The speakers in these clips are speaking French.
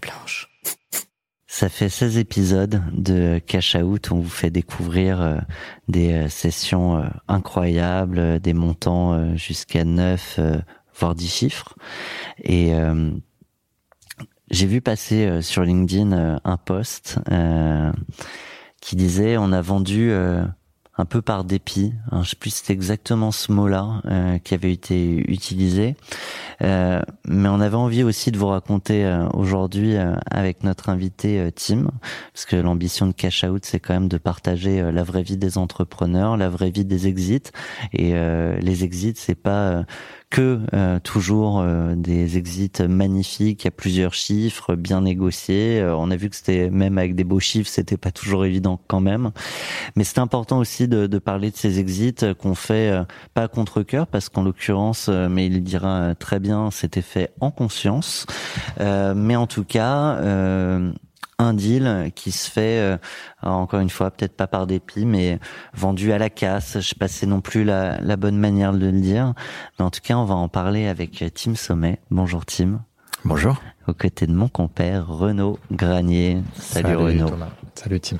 blanche. Ça fait 16 épisodes de Cash Out. On vous fait découvrir euh, des euh, sessions euh, incroyables, des montants jusqu'à 9, voire 10 chiffres. Et j'ai vu passer sur LinkedIn un post qui disait on a vendu un peu par dépit. Hein, je sais plus c'était exactement ce mot-là euh, qui avait été utilisé, euh, mais on avait envie aussi de vous raconter euh, aujourd'hui avec notre invité Tim, parce que l'ambition de Cash Out, c'est quand même de partager la vraie vie des entrepreneurs, la vraie vie des exits, et les exits, c'est pas que euh, toujours euh, des exits magnifiques à plusieurs chiffres, bien négociés. Euh, on a vu que c'était même avec des beaux chiffres, c'était pas toujours évident quand même. Mais c'est important aussi de, de, parler de ces exits qu'on fait pas contre cœur, parce qu'en l'occurrence, mais il dira très bien, c'était fait en conscience. mais en tout cas un deal qui se fait euh, encore une fois peut-être pas par dépit mais vendu à la casse. Je sais pas c'est non plus la, la, bonne manière de le dire. Mais en tout cas on va en parler avec Tim Sommet. Bonjour Tim. Bonjour. Aux côtés de mon compère Renaud Granier. Salut, Renaud. Salut Tim.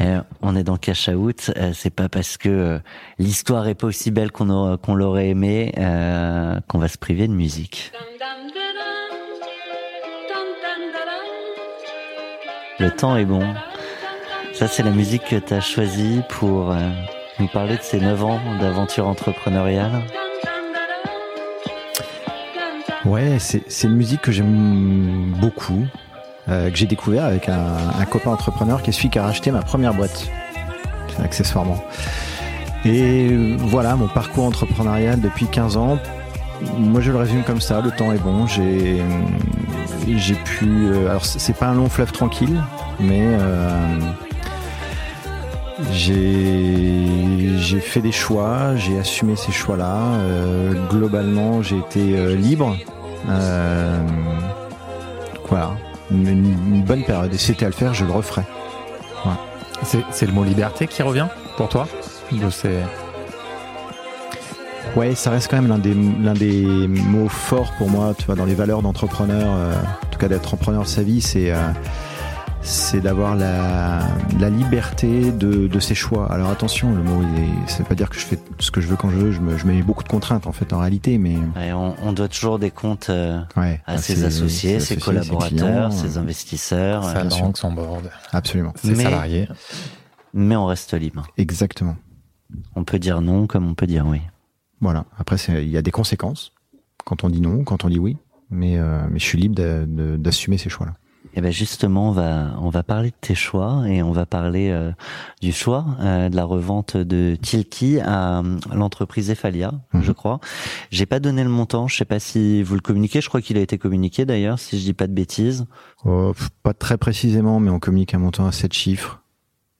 Eh, on est dans Cash Out, euh, c'est pas parce que euh, l'histoire est pas aussi belle qu'on qu'on l'aurait aimé qu'on va se priver de musique. Le temps est bon. Ça, c'est la musique que tu as choisie pour euh, nous parler de ces 9 ans d'aventure entrepreneuriale. Ouais, c'est une musique que j'aime beaucoup, euh, que j'ai découvert avec un, un, copain entrepreneur qui est celui qui a racheté ma première boîte, accessoirement. Et voilà, mon parcours entrepreneurial depuis 15 ans, moi je le résume comme ça, le temps est bon, j'ai j'ai pu euh, alors c'est pas un long fleuve tranquille, mais euh, j'ai fait des choix, j'ai assumé ces choix-là. Euh, globalement, j'ai été libre. voilà, une, bonne période. Et c'était à le faire, je le referais. C'est le mot liberté qui revient pour toi? Ouais, ça reste quand même l'un des, l'un des mots forts pour moi, tu vois, dans les valeurs d'entrepreneur, euh, en tout cas d'être entrepreneur de sa vie, c'est euh, c'est d'avoir la, la liberté de, de ses choix. Alors attention, le mot, ça veut pas dire que je fais ce que je veux quand je veux. Je, me, je mets beaucoup de contraintes en fait en réalité, mais on, on, doit toujours des comptes euh, ouais, à, ses associés, ses, collaborateurs, ses, investisseurs, sa banque, son board, absolument, ses salariés. Mais on reste libre. Exactement. On peut dire non comme on peut dire oui. Voilà. Après, il y a des conséquences quand on dit non, quand on dit oui, mais, euh, mais je suis libre d'assumer ces choix-là. Et eh ben justement, on va on va parler de tes choix et on va parler euh, du choix euh, de la revente de Tilki à l'entreprise Efalia, mhm. je crois. J'ai pas donné le montant, je sais pas si vous le communiquez. Je crois qu'il a été communiqué d'ailleurs, si je dis pas de bêtises. Oh, pas très précisément, mais on communique un montant à 7 chiffres.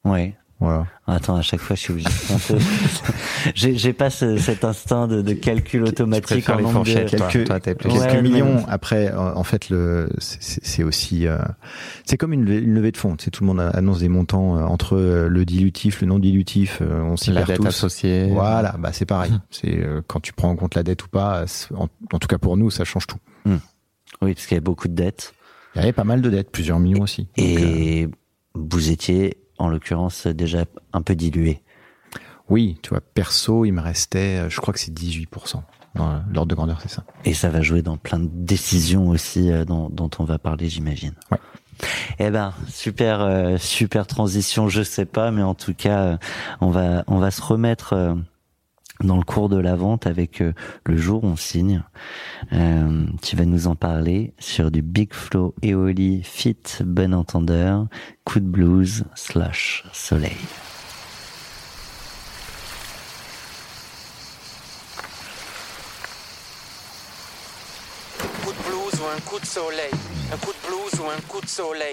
Ouais. Voilà. Attends, à chaque fois, je suis obligé de compter. j'ai, pas cet instinct de, de calcul automatique en nombre de... quelques, quelques millions. Après, en fait, le c'est, aussi euh, c'est comme une, levée de fonds. C'est tout le monde annonce des montants euh, entre euh, le dilutif, le non dilutif. on s'y la dette associée. Voilà, bah c'est pareil. c'est quand tu prends en compte la dette ou pas. En, tout cas pour nous, ça change tout. Hmm. Oui, parce qu'il y avait beaucoup de dettes. Il y avait pas mal de dettes, plusieurs millions aussi. Et vous étiez en l'occurrence déjà un peu dilué. Oui, tu vois, perso, il me restait, euh, je crois que c'est 18%. Dans l'ordre de grandeur, c'est ça. Et ça va jouer dans plein de décisions aussi euh, dont, dont on va parler, j'imagine. Ouais. Eh ben, super, euh, super transition, je sais pas, mais en tout cas, on va, on va se remettre dans le cours de la vente avec euh, le jour on signe. Euh, tu vas nous en parler sur du Big Flow Eoli Fit Bon Entendeur, Coup de Blues slash Soleil. Coup de blues ou un coup de soleil, un coup de blues ou un coup de soleil.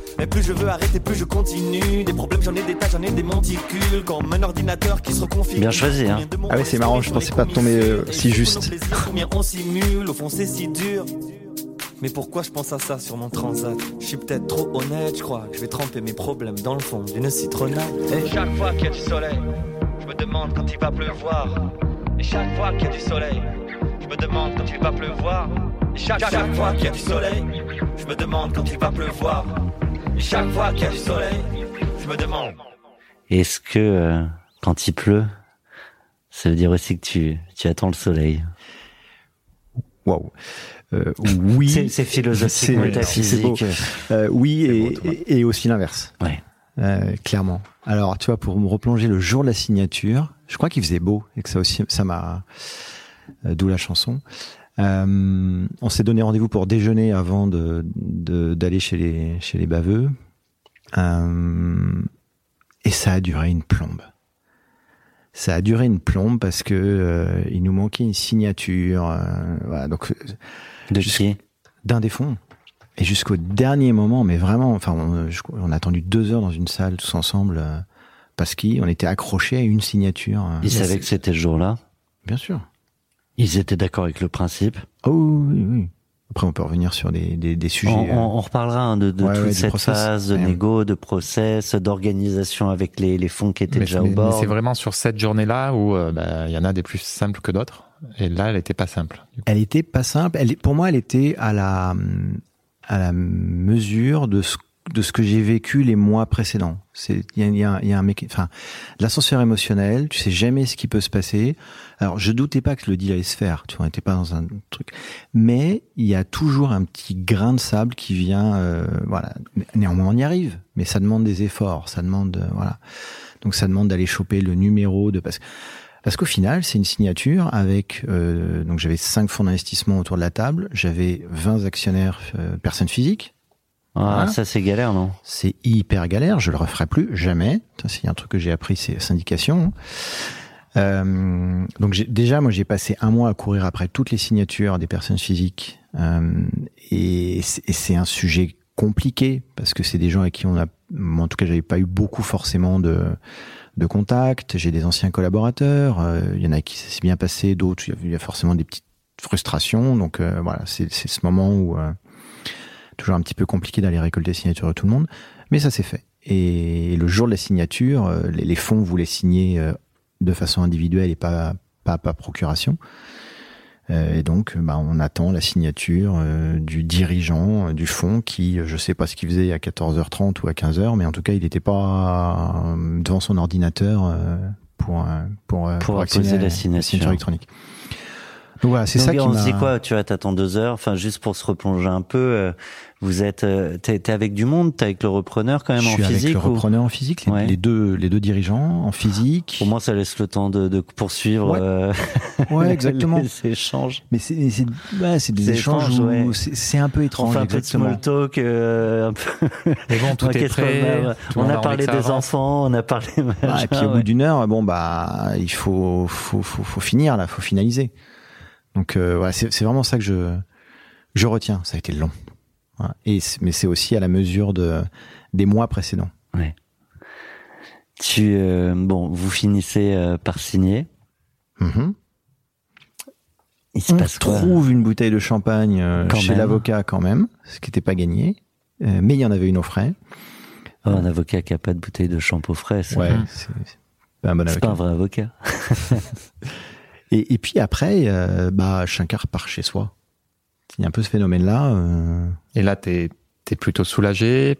Mais plus je veux arrêter, plus je continue. Des problèmes, j'en ai des tas, j'en ai des monticules. Comme un ordinateur qui se reconfigure. Bien choisi, hein. Ah ouais, c'est marrant, je pensais pas tomber euh, si juste. Combien on simule, au fond c'est si dur. Mais pourquoi je pense à ça sur mon transat? Je suis peut-être trop honnête, je crois que je vais tremper mes problèmes dans le fond d'une citronnade. Et chaque fois qu'il y a du soleil, je me demande quand il va pleuvoir. Et chaque fois qu'il y a du soleil, je me demande quand il va pleuvoir. Et chaque, chaque fois qu'il y a du soleil, je me demande quand il va pleuvoir. Chaque fois qu'il y a du soleil, je me demande. Est-ce que euh, quand il pleut, ça veut dire aussi que tu, tu attends le soleil? Waouh. Euh, oui, C'est- c'est philosophique, c'est- métaphysique. c'est beau. Euh, oui, et, beau, et- et aussi l'inverse. Ouais. Euh, clairement. Alors, tu vois, pour me replonger le jour de la signature, je crois qu'il faisait beau et que ça aussi, ça m'a, euh, d'où la chanson. Euh, on s'est donné rendez-vous pour déjeuner avant de de- d'aller chez les chez les baveux, Euh, et ça a duré une plombe. Ça a duré une plombe parce que euh, il nous manquait une signature. voilà, donc De qui d'un des fonds. Et jusqu'au dernier moment, mais vraiment, enfin, on, a attendu deux heures dans une salle tous ensemble parce qu'on était accrochés à une signature. Ils savaient que c'était ce jour-là. Bien sûr. Ils étaient d'accord avec le principe. Oh oui, oui. Après, on peut revenir sur des, des, des sujets. On, euh, on- on reparlera hein, de, de Ouais, toute ouais, cette process. phase de Ouais. négo, de process, d'organisation avec les, les fonds qui étaient Mais, déjà mais- au mais bord. c'est vraiment sur cette journée-là où euh, bah, il y en a des plus simples que d'autres. Et là, elle était pas simple. Elle était pas simple. Elle, pour moi, elle était à la, à la mesure de ce, de ce que j'ai vécu les mois précédents. Il y a, y a- il y a un méca- enfin, l'ascenseur émotionnel. Tu sais jamais ce qui peut se passer. Alors, je doutais pas que le deal allait se faire. Tu vois, on n'était pas dans un truc. Mais il y a toujours un petit grain de sable qui vient. euh, voilà. Néanmoins, on y arrive. Mais ça demande des efforts. Ça demande, euh, voilà. Donc, ça demande d'aller choper le numéro de parce que parce qu'au final, c'est une signature avec euh, donc j'avais cinq fonds d'investissement autour de la table, j'avais 20 actionnaires euh, personnes physiques. Ah, Voilà. ça c'est galère, non? C'est hyper galère, je le referai plus jamais. Ça, c'est un truc que j'ai appris, c'est syndication. Euh, donc déjà, moi, j'ai passé un mois à courir après toutes les signatures des personnes physiques, euh, et c'est un sujet compliqué parce que c'est des gens avec qui on a, en tout cas, j'avais pas eu beaucoup forcément de de contact. J'ai des anciens collaborateurs, euh, il y en a qui s'est bien passé, d'autres il y a- forcément des petites frustrations. Donc euh, voilà, c'est ce moment où toujours un petit peu compliqué d'aller récolter les signatures de tout le monde, mais ça s'est fait. Et le jour de la signature, les, fonds voulaient signer de façon individuelle et pas pas par procuration. Euh, et donc, bah, on attend la signature euh, du dirigeant euh, du fonds qui, euh, je sais pas ce qu'il faisait à 14h30 ou à 15h, mais en tout cas, il n'était pas euh, devant son ordinateur euh, pour pour Pour accéder apposer à la signature. électronique. Donc voilà, c'est ça qui on se dit quoi Tu vois, t'attends deux heures. Enfin, juste pour se replonger un peu, euh, vous êtes, euh, t'es t'es avec du monde, t'es avec le repreneur quand même je en suis avec physique. le ou- repreneur en physique, les, Ouais. les deux les deux dirigeants en physique. Au moins, ça laisse le temps de, de poursuivre Ouais. euh, Ouais, exactement. les échanges. Mais c'est c'est ouais, c'est des C'est échanges étrange, où ouais. c'est c'est un peu On étrange fait un peu de small talk, euh, un peu. Mais bon, tout est prêt. a- tout on a parlé des avance. enfants, on a parlé. Ah, et machin, puis au ouais. bout d'une heure, bon bah il faut faut faut, faut finir là, faut finaliser. Donc euh, voilà, c'est c'est vraiment ça que je je retiens. Ça a été long. Et mais c'est aussi à la mesure de des mois précédents. Tu, euh, bon, vous finissez euh, par signer. Mhm. Il se On passe quoi trouve une bouteille de champagne euh, chez l'avocat quand même, ce qui n'était pas gagné. Mais il y en avait une au frais. Oh, Un avocat qui a pas de bouteille de shampoing frais, c'est Ouais, pas un bon c'est pas avocat. un vrai avocat. Et, et puis après, bah chacun repart chez soi. Il y a un peu ce phénomène-là. euh, Et là, t'es es plutôt soulagé?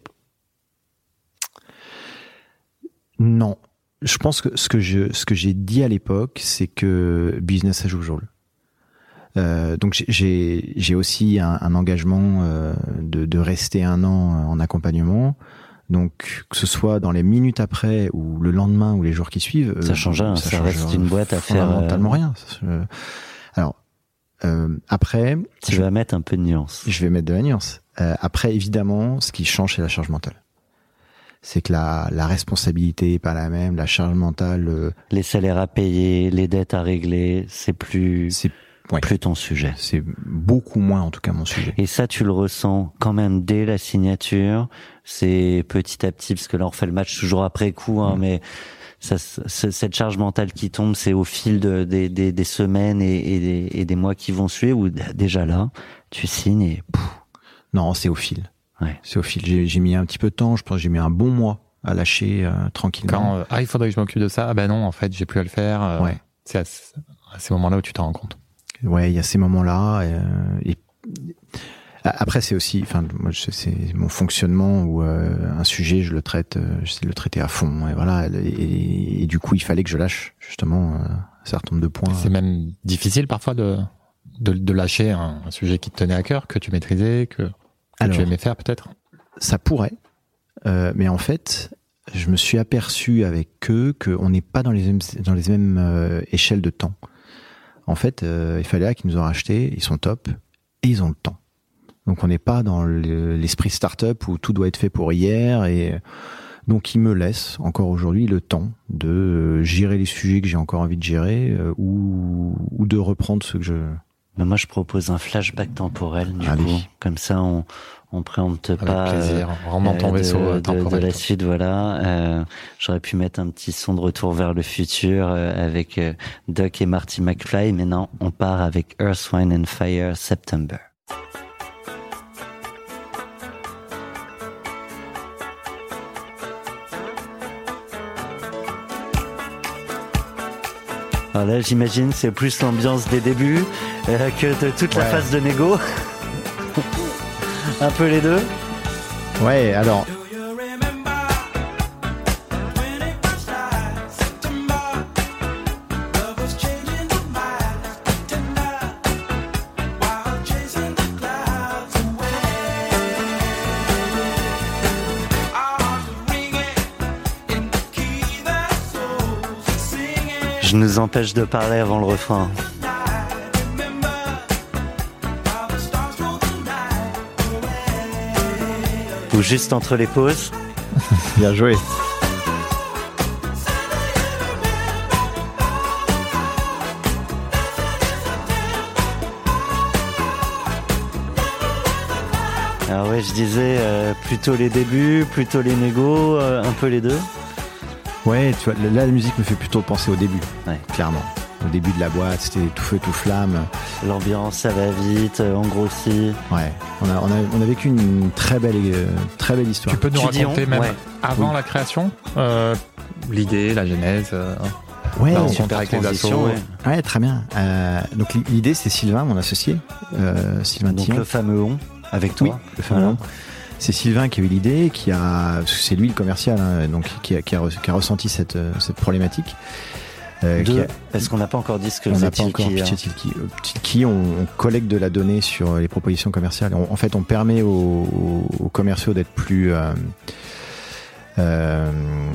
Non. Je pense que ce que je ce que j'ai dit à l'époque, c'est que business as usual. Euh, donc j'ai- aussi un, un engagement euh, de, de rester un an en accompagnement. Donc que ce soit dans les minutes après ou le lendemain ou les jours qui suivent, Ça euh, change rien, ça change reste une boîte à faire, Fondamentalement euh, rien. Ça, Euh, après, Tu vas mettre un peu de nuance. je vais mettre de la nuance. Euh, après, évidemment, ce qui change, c'est la charge mentale. C'est que la, la responsabilité est pas la même, la charge mentale, euh, Les salaires à payer, les dettes à régler, c'est plus, c'est ouais. plus ton sujet. c'est beaucoup moins, en tout cas, mon sujet. Et ça, tu le ressens quand même dès la signature. C'est petit à petit, parce que là, on refait le match toujours après coup, hein, Mm. mais ça, cette charge mentale qui tombe, c'est au fil de, des, des, des semaines et, et, des, et des mois qui vont suivre, où d- déjà là, tu signes et pouf, Non, c'est au fil. Ouais. C'est au fil. J'ai mis un petit peu de temps. Je pense que j'ai mis un bon mois à lâcher euh, tranquillement. Quand euh, ah il faudrait que je m'occupe de ça, ah ben non en fait j'ai plus à le faire. euh, Ouais. C'est à, ce- à ces moments-là où tu t'en rends compte. Ouais, il y a ces moments-là. et après, c'est aussi, enfin, moi, c'est mon fonctionnement où euh, un sujet, je le traite, euh, j'essaie de le traiter à fond. Et voilà. Et, et du coup, il fallait que je lâche justement euh, un certain nombre de points. C'est même difficile parfois de, de, de lâcher un, un sujet qui te tenait à cœur, que tu maîtrisais, que, que Alors, tu aimais faire peut-être? ça pourrait, euh, mais en fait, je me suis aperçu avec eux qu'on n'est pas dans les mêmes, dans les mêmes euh, échelles de temps. En fait, euh, il fallait qu'ils nous ont racheté, ils sont top et ils ont le temps. Donc on n'est pas dans le- l'esprit startup où tout doit être fait pour hier et donc ils me laissent encore aujourd'hui le temps de euh, gérer les sujets que j'ai encore envie de gérer euh, ou, ou de reprendre ce que je Mais moi, je propose un flashback temporel, du Allez. coup. Comme ça, on, on préempte Avec pas. plaisir. Ton euh, vaisseau de, euh, de- de la suite, voilà. Euh, J'aurais pu mettre un petit son de retour vers le futur euh, avec euh, Doc et Marty McFly, mais non, on part avec Earth, Wine and Fire, September. Alors là, j'imagine, c'est plus l'ambiance des débuts euh, que de toute la Ouais. phase de négo. Un peu les deux. Ouais, alors Je nous empêche de parler avant le refrain. Ou juste entre les pauses. bien joué. Alors ouais, je disais euh, plutôt les débuts, plutôt les négos, euh, un peu les deux. Ouais, tu vois, là, la musique me fait plutôt penser au début, Ouais. clairement. Au début de la boîte, c'était tout feu, tout flamme. L'ambiance, ça va vite, euh, on grossit. Ouais, on a, on a, on a vécu une très belle, euh, très belle histoire. Tu peux nous Tu raconter on même Ouais. avant Oui. la création euh, l'idée, la genèse. euh, Ouais, la avec les assos. ouais. ouais, très bien. Euh, donc l'idée, c'est Sylvain, mon associé, euh, Sylvain Donc Tillon. le fameux on avec toi. Oui, le fameux Voilà. nom. C'est Sylvain qui a eu l'idée, qui a, c'est lui le commercial, hein, donc qui a, qui, a, qui a ressenti cette, euh, cette problématique. Euh, qui Deux, a- parce qu'on n'a pas encore dit ce que on n'a pas encore hein. pitché Tilki. Euh, on, on collecte de la donnée sur les propositions commerciales. On- en fait, on permet aux, aux commerciaux d'être plus euh, euh,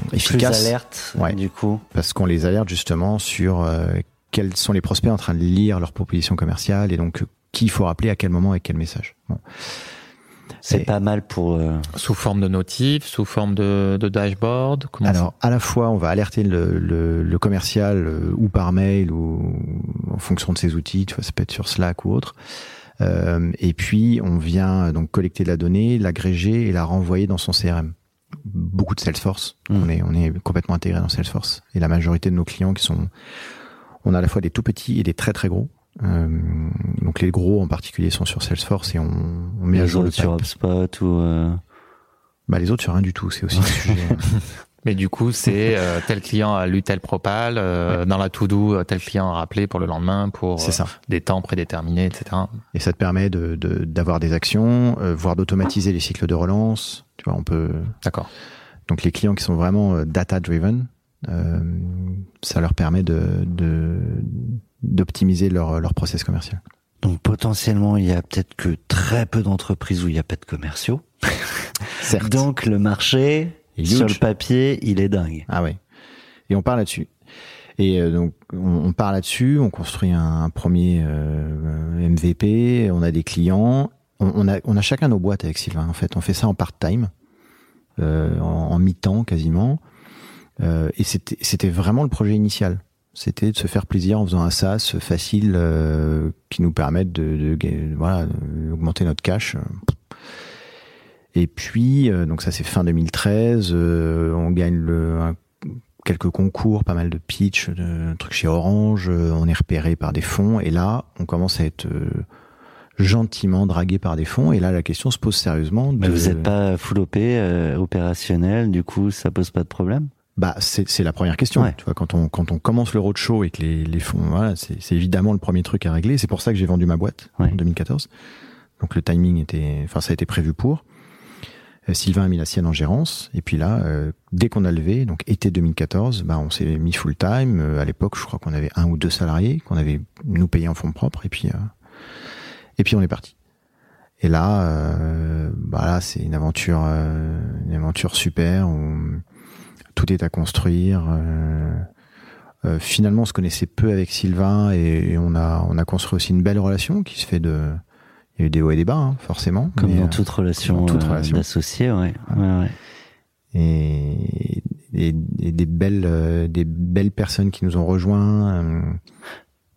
Plus efficaces alerte, Ouais. du coup. parce qu'on les alerte justement sur euh, quels sont les prospects en train de lire leurs propositions commerciales et donc euh, qui il faut rappeler à quel moment et quel message. Bon. C'est pas mal pour. euh, Sous forme de notifs, sous forme de, de dashboard. Comment Alors, à la fois, on va alerter le, le, le commercial euh, ou par mail ou en fonction de ses outils, tu vois, ça peut être sur Slack ou autre. Euh, et puis, on vient donc collecter de la donnée, l'agréger et la renvoyer dans son CRM. Beaucoup de Salesforce. Mm. On est on est complètement intégré dans Salesforce. Et la majorité de nos clients qui sont, on a à la fois des tout petits et des très très gros. Euh, donc les gros en particulier sont sur Salesforce et on, on met à les jour le autres sur. HubSpot ou. euh, Bah les autres sur rien du tout. C'est aussi un sujet. Mais du coup, c'est euh, tel client a lu tel propal, euh, dans la to-do, euh, tel client a rappelé pour le lendemain pour C'est euh, ça. des temps prédéterminés, etc. Et ça te permet de de- d'avoir des actions, euh, voire d'automatiser les cycles de relance. Tu vois, on peut. D'accord. Donc les clients qui sont vraiment data driven, euh, ça leur permet de de- d'optimiser leur leur process commercial. Donc potentiellement, il y a peut-être que très peu d'entreprises où il n'y a pas de commerciaux. Certes. Donc le marché, sur le papier, il est dingue. Ah ouais. Et on parle là-dessus. Et euh, donc on, part là-dessus, on construit un, un premier euh, MVP, on a des clients, on, on a on a chacun nos boîtes avec Sylvain. En fait, on fait ça en part-time, euh, en, en mi-temps quasiment. Euh, et c'était c'était vraiment le projet initial. C'était de se faire plaisir en faisant un SaaS facile euh, qui nous permette de, de, voilà d'augmenter notre cash. Et puis euh, donc ça c'est fin 2013, euh, on gagne le, un- quelques concours, pas mal de pitch, de trucs chez Orange, euh, on est repéré par des fonds et là on commence à être euh, gentiment dragué par des fonds et là la question se pose sérieusement. Mais vous n'êtes pas full OP, euh, opérationnel, du coup, ça pose pas de problème? Bah, c'est c'est la première question. Ouais. Tu vois, quand on quand on commence le roadshow et que les les fonds, voilà, c'est c'est évidemment le premier truc à régler. C'est pour ça que j'ai vendu ma boîte Ouais. en 2014. Donc le timing était, enfin ça a été prévu pour. Euh, Sylvain a mis la sienne en gérance et puis là, euh, dès qu'on a levé, donc été 2014, bah on s'est mis full time. Euh, à l'époque, je crois qu'on avait un ou deux salariés qu'on avait nous payé en fonds propres et puis euh, et puis on est parti. Et là, euh, bah là c'est une aventure, euh, une aventure super où tout est à construire. euh, euh, finalement, on se connaissait peu avec Sylvain et, et on a on a construit aussi une belle relation qui se fait de. Il y a eu des hauts et des bas, hein, forcément. Comme mais, dans euh, toute relation, dans toute euh, relation. d'associés, ouais. ouais, ouais. et, et, et des belles euh, des belles personnes qui nous ont rejoints. euh,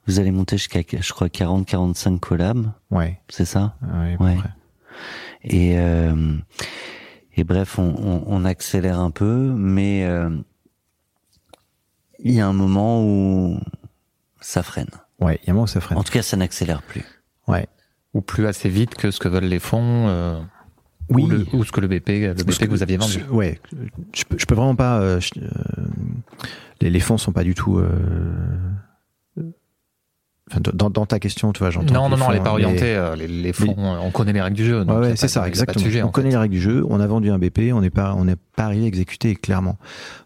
Vous allez monter jusqu'à, je crois, 40-45 collabs, ouais, c'est ça? Ouais, Ouais. Et, euh, et bref, on, on, on accélère un peu, mais euh, il y a un moment où ça freine. Ouais, il y a un moment où ça freine. En tout cas, ça n'accélère plus. Ouais. Ou plus assez vite que ce que veulent les fonds, euh, Oui. ou, le- ou ce que le BP, le BP que, vous aviez vendu. Ouais, je peux, je peux vraiment pas. euh, je- euh, les, les fonds sont pas du tout. Dans, dans ta question, tu vois, j'entends. Non, non, les non, elle fonds, est pas mais- orientée. euh, Les, les fonds, euh, on connaît les règles du jeu. Ouais, c'est ça, exactement. sujet, on connaît fait. les règles du jeu, on a vendu un BP, on n'est pas, on n'est pas arrivé à exécuter clairement.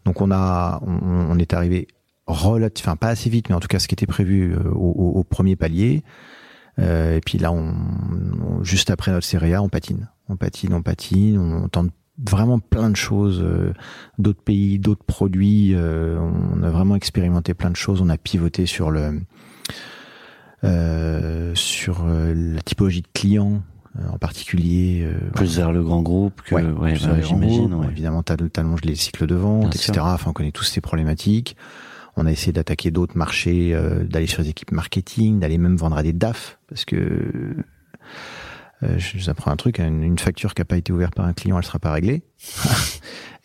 Donc on a, on, on est arrivé relatif, enfin pas assez vite, mais en tout cas ce qui était prévu euh, au, au- au premier palier. Euh, et puis là, on, on- juste après notre série A, on patine, on patine, on patine, on tente vraiment plein de choses, euh, d'autres pays, d'autres produits. euh, on a vraiment expérimenté plein de choses. On a pivoté sur le sur euh, la typologie de clients euh, en particulier. euh, Plus vers le grand groupe que, Ouais, ouais, bah, j'imagine. ouais. Évidemment, t'allonges les cycles de vente, Bien etc. sûr. Enfin, on connaît tous ces problématiques. On a essayé d'attaquer d'autres marchés, euh, d'aller sur les équipes marketing, d'aller même vendre à des DAF, parce que euh, je vous apprends un truc, une, une facture qui n'a pas été ouverte par un client, elle sera pas réglée.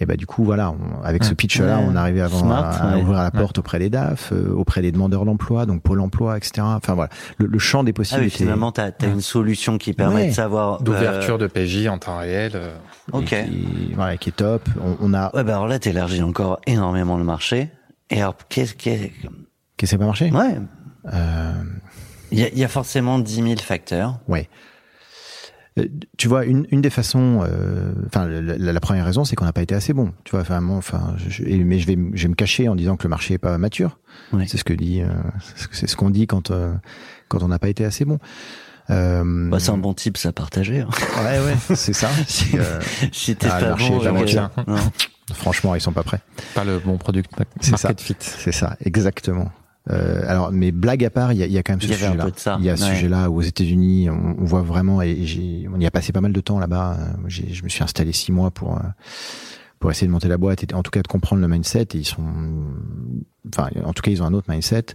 Et bah du coup, voilà, on- avec ce pitch-là, Ouais. on arrivait à, vendre- Smart, à ouais. ouvrir la porte auprès des DAF, euh, auprès des demandeurs d'emploi, donc Pôle Emploi, etc. Enfin voilà, le, le champ des Ah possibles. oui, était- finalement, t'as as une solution qui permet Ouais. de savoir. D'ouverture euh, de PJ en temps réel. euh, Ok. qui, voilà, qui est top. On, on a. Ouais, bah alors là, t'élargis encore énormément le marché. Et alors, qu'est-ce qu'est Qu'est-ce qui n'a pas marché? Ouais. Euh, Il y a, y a forcément 10 000 facteurs. Ouais. Euh, Tu vois, une, une des façons, euh, enfin, la, la- la première raison, c'est qu'on n'a pas été assez bon. Tu vois, vraiment, enfin, mais je vais, je vais me cacher en disant que le marché est pas mature. C'est ce que dit, euh, c'est ce qu'on dit quand euh, quand on n'a pas été assez bon. Euh, Bah, c'est un bon type, ça partager. hein. ouais, ouais, c'est ça. Si- Euh, si t'es ah, le pas marché bon, non. franchement, ils sont pas prêts. pas le bon product C'est market ça. fit. C'est ça, exactement. Euh, alors, mais blague à part, il y y a quand même ce sujet-là. Il y a ce ouais. sujet-là où aux États-Unis, on, on voit vraiment, et on y a passé pas mal de temps là-bas. Euh, je me suis installé six mois pour euh, pour essayer de monter la boîte et en tout cas de comprendre le mindset. Et ils sont, enfin, en tout cas, ils ont un autre mindset.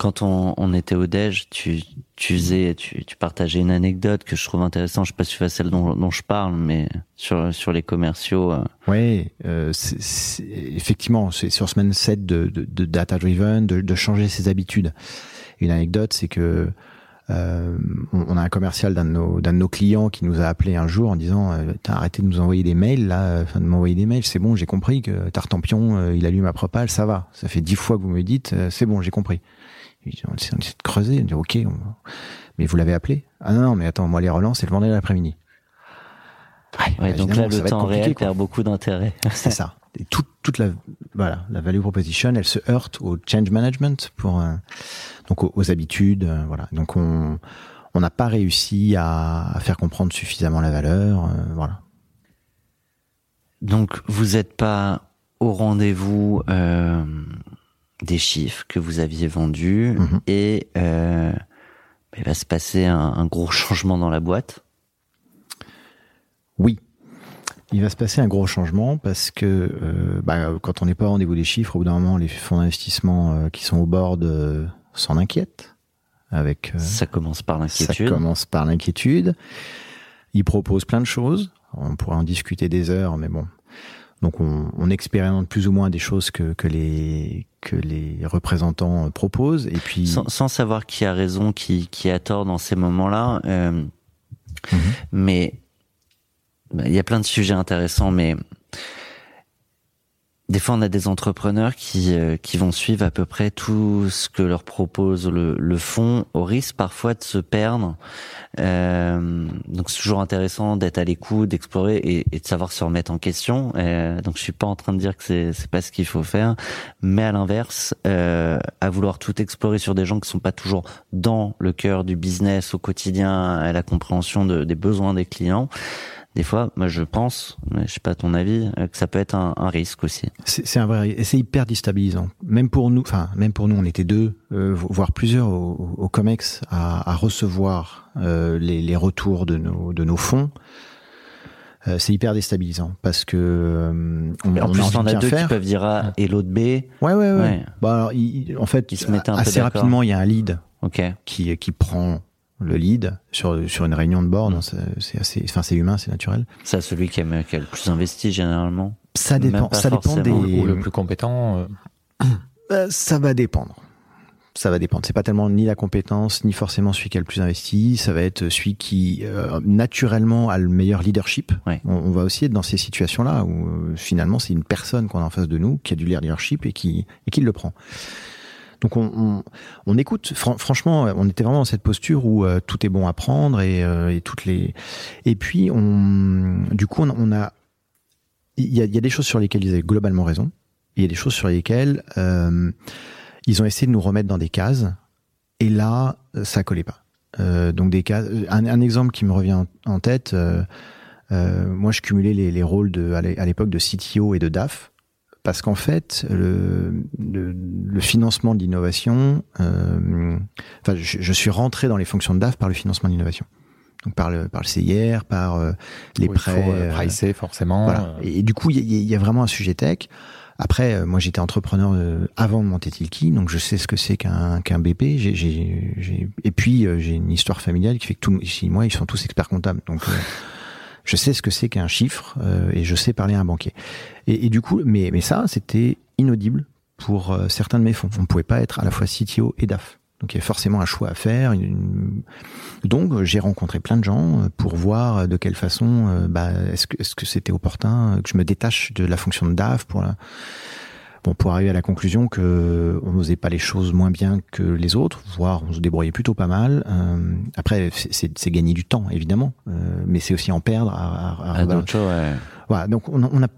Quand on, on était au déj, tu, tu faisais, tu, tu partageais une anecdote que je trouve intéressante. Je sais pas si vois celle dont, dont je parle, mais sur, sur les commerciaux. euh, Ouais, euh, c'est- c'est- effectivement, c'est sur ce mindset de, de, de data driven, de, de changer ses habitudes. Une anecdote, c'est que euh, on, a un commercial d'un de nos de nos clients qui nous a appelé un jour en disant euh, t'as arrêté de nous envoyer des mails là, euh, enfin de m'envoyer des mails, c'est bon, j'ai compris que Tartampion euh, il allume ma propale, ça va, ça fait dix fois que vous me dites, c'est bon, j'ai compris. On essaie, de creuser, on dit ok, on- mais vous l'avez appelé? Ah non non, mais attends, moi les relances c'est le vendredi l'après-midi. Ouais, Ouais, donc là, le temps réel quoi. perd beaucoup d'intérêt. C'est ça. Et toute, toute la, voilà, la value proposition, elle se heurte au change management pour, euh, donc aux, aux habitudes, euh, voilà. Donc on, on n'a pas réussi à, à faire comprendre suffisamment la valeur, euh, voilà. Donc, vous n'êtes pas au rendez-vous euh, des chiffres que vous aviez vendus Mhm. et euh, il va se passer un, un gros changement dans la boîte. Oui. Il va se passer un gros changement parce que euh, bah, quand on n'est pas au rendez-vous des chiffres, au bout d'un moment, les fonds d'investissement euh, qui sont au board euh, s'en inquiètent. Avec, euh, Ça commence par ça l'inquiétude. commence par l'inquiétude. Ils proposent plein de choses. On pourrait en discuter des heures, mais bon. Donc on, on expérimente plus ou moins des choses que, que les que les représentants euh, proposent. Et puis Sans, sans savoir qui a raison, qui, qui a tort dans ces moments-là. euh, Mhm. Mais bah, il y a plein de sujets intéressants, mais des fois on a des entrepreneurs qui, euh, qui vont suivre à peu près tout ce que leur propose le, le fonds, au risque parfois de se perdre. Euh, donc c'est toujours intéressant d'être à l'écoute, d'explorer et, et de savoir se remettre en question. Euh, donc je suis pas en train de dire que c'est c'est pas ce qu'il faut faire, mais à l'inverse, euh, à vouloir tout explorer sur des gens qui sont pas toujours dans le cœur du business au quotidien, à la compréhension de- des besoins des clients. Des fois, moi je pense, mais je sais pas ton avis, euh, que ça peut être un, un risque aussi. C'est un vrai, et c'est hyper déstabilisant. Même pour nous, enfin même pour nous, on était deux, euh, vo- voire plusieurs au, au Comex à, à recevoir euh, les, les retours de nos de nos fonds. Euh, c'est hyper déstabilisant parce que on, en on plus, a de as bien deux qui faire. peuvent dire A et l'autre B. Ouais, ouais, ouais. Ouais. Bah, alors, il- en fait, Ils se un assez rapidement, il y a un lead qui qui prend le lead sur sur une réunion de board. Mm. C'est assez, enfin c'est humain, c'est naturel. C'est celui qui a, qui a le plus investi généralement? Ça dépend, ça dépend des. Ou le plus compétent. euh, Euh, ça va dépendre. Ça va dépendre. C'est pas tellement ni la compétence, ni forcément celui qui a le plus investi. Ça va être celui qui euh, naturellement a le meilleur leadership. Ouais. On, on va aussi être dans ces situations-là où euh, finalement c'est une personne qu'on a en face de nous qui a du leadership et qui et qui le prend. Donc on, on, écoute. Fran- franchement, on était vraiment dans cette posture où euh, tout est bon à prendre et, euh, et toutes les. Et puis on, du coup, on, a. Il y a, des choses sur lesquelles ils avaient globalement raison. Il y a des choses sur lesquelles euh, ils ont essayé de nous remettre dans des cases. Et là, ça collait pas. Donc des cases. Un, exemple qui me revient en, tête. moi, je cumulais les, les rôles de à l'époque de CTO et de DAF parce qu'en fait, le, le, le financement de l'innovation, euh, enfin, je, je suis rentré dans les fonctions de DAF par le financement de l'innovation. Donc par le, par le CIR, par euh, les où prêts. Faut euh, euh, pricer forcément. voilà. Et, et du coup, il y, y a vraiment un sujet tech. Après, euh, moi, j'étais entrepreneur euh, avant de monter Tilki, donc je sais ce que c'est qu'un qu'un BP. J'ai, j'ai, j'ai- Et puis, euh, j'ai une histoire familiale qui fait que tout, moi, ils sont tous experts comptables. Donc, je sais ce que c'est qu'un chiffre euh, et je sais parler à un banquier. Et, et du coup, mais, mais ça, c'était inaudible pour euh, certains de mes fonds. On ne pouvait pas être à la fois CTO et DAF. Donc il y avait forcément un choix à faire. Donc j'ai rencontré plein de gens euh, pour voir de quelle façon, euh, bah, est-ce que que c'était opportun que je me détache de la fonction de DAF pour la... Bon, pour arriver à la conclusion que on n'osait pas les choses moins bien que les autres, voire on se débrouillait plutôt pas mal. Euh, après, c'est- c'est c'est gagner du temps, évidemment, euh, mais c'est aussi en perdre. À, à- à d'autres choses, ouais. Voilà, donc on a, on a,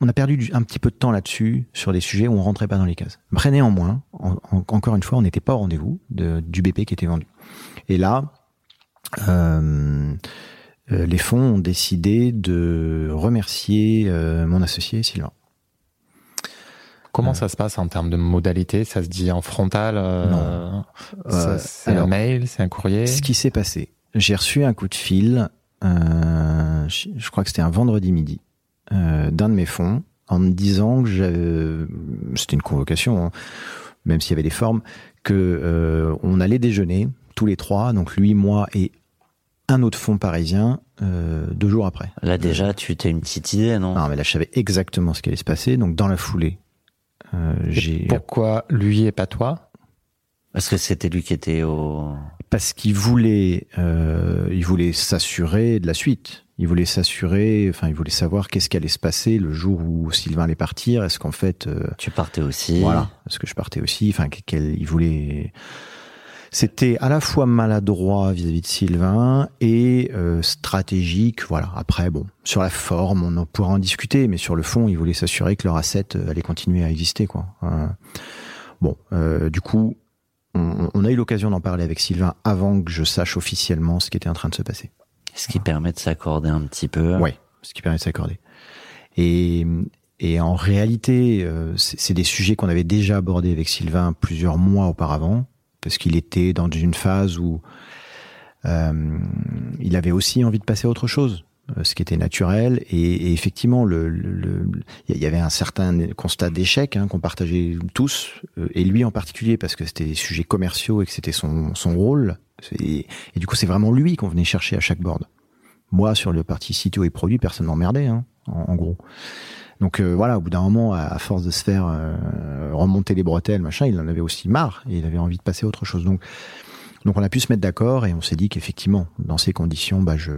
on a perdu du- un petit peu de temps là-dessus, sur des sujets où on rentrait pas dans les cases. Après, néanmoins, en- en- encore une fois, on n'était pas au rendez-vous de- du BP qui était vendu. Et là, euh, euh, les fonds ont décidé de remercier euh, mon associé Sylvain. Comment ça se passe en termes de modalité? Ça se dit en frontal euh, Non. Euh, C'est un mail, c'est un courrier? Ce qui s'est passé, j'ai reçu un coup de fil, euh, je, crois que c'était un vendredi midi, euh, d'un de mes fonds, en me disant que j'avais- c'était une convocation, hein, même s'il y avait des formes, que euh, on allait déjeuner tous les trois, donc lui, moi et un autre fonds parisien, euh, deux jours après. Là déjà, tu t'as une petite idée, non? Non, mais là, je savais exactement ce qui allait se passer, donc dans la foulée, j'ai Pourquoi lui et pas toi? Parce que c'était lui qui était au. parce qu'il voulait, euh, il voulait s'assurer de la suite. Il voulait s'assurer, enfin, il voulait savoir qu'est-ce qui allait se passer le jour où Sylvain allait partir. Est-ce qu'en fait, euh, Tu partais aussi. voilà, est-ce que je partais aussi, enfin, quel, il voulait. C'était à la fois maladroit vis-à-vis de Sylvain et euh, stratégique. Voilà. Après, bon, sur la forme, on en pourra en discuter, mais sur le fond, il voulait s'assurer que leur asset euh, allait continuer à exister, quoi. Euh, bon, euh, du coup, on, on a eu l'occasion d'en parler avec Sylvain avant que je sache officiellement ce qui était en train de se passer. Ce qui permet de s'accorder un petit peu. Ouais, ce qui permet de s'accorder. Et, Et en réalité, euh, c'est des sujets qu'on avait déjà abordés avec Sylvain plusieurs mois auparavant, parce qu'il était dans une phase où euh, il avait aussi envie de passer à autre chose, euh, ce qui était naturel. Et, effectivement, il y avait un certain constat d'échec hein, qu'on partageait tous, euh, et lui en particulier, parce que c'était des sujets commerciaux et que c'était son, rôle. Et, du coup, c'est vraiment lui qu'on venait chercher à chaque board. Moi, sur le parti CTO et produit, personne m'emmerdait, hein, en gros. Donc euh, voilà, au bout d'un moment, à, à force de se faire euh, remonter les bretelles, machin, il en avait aussi marre et il avait envie de passer à autre chose. Donc, donc on a pu se mettre d'accord et on s'est dit qu'effectivement, dans ces conditions, bah je,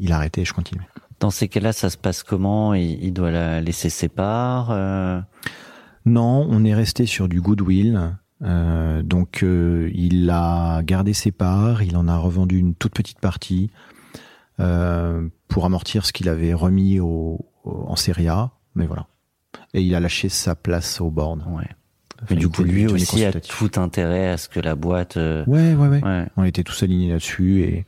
il arrêtait et je continuais. Dans ces cas-là, ça se passe comment? Il, il doit la laisser ses parts euh, Non, on est resté sur du goodwill. Euh, donc euh, il a gardé ses parts, il en a revendu une toute petite partie euh, pour amortir ce qu'il avait remis au- en Serie A. Mais voilà. Et il a lâché sa place au board. Ouais. Mais du coup, lui aussi a tout intérêt à ce que la boîte. euh, Ouais, ouais, ouais, ouais. On était tous alignés là-dessus et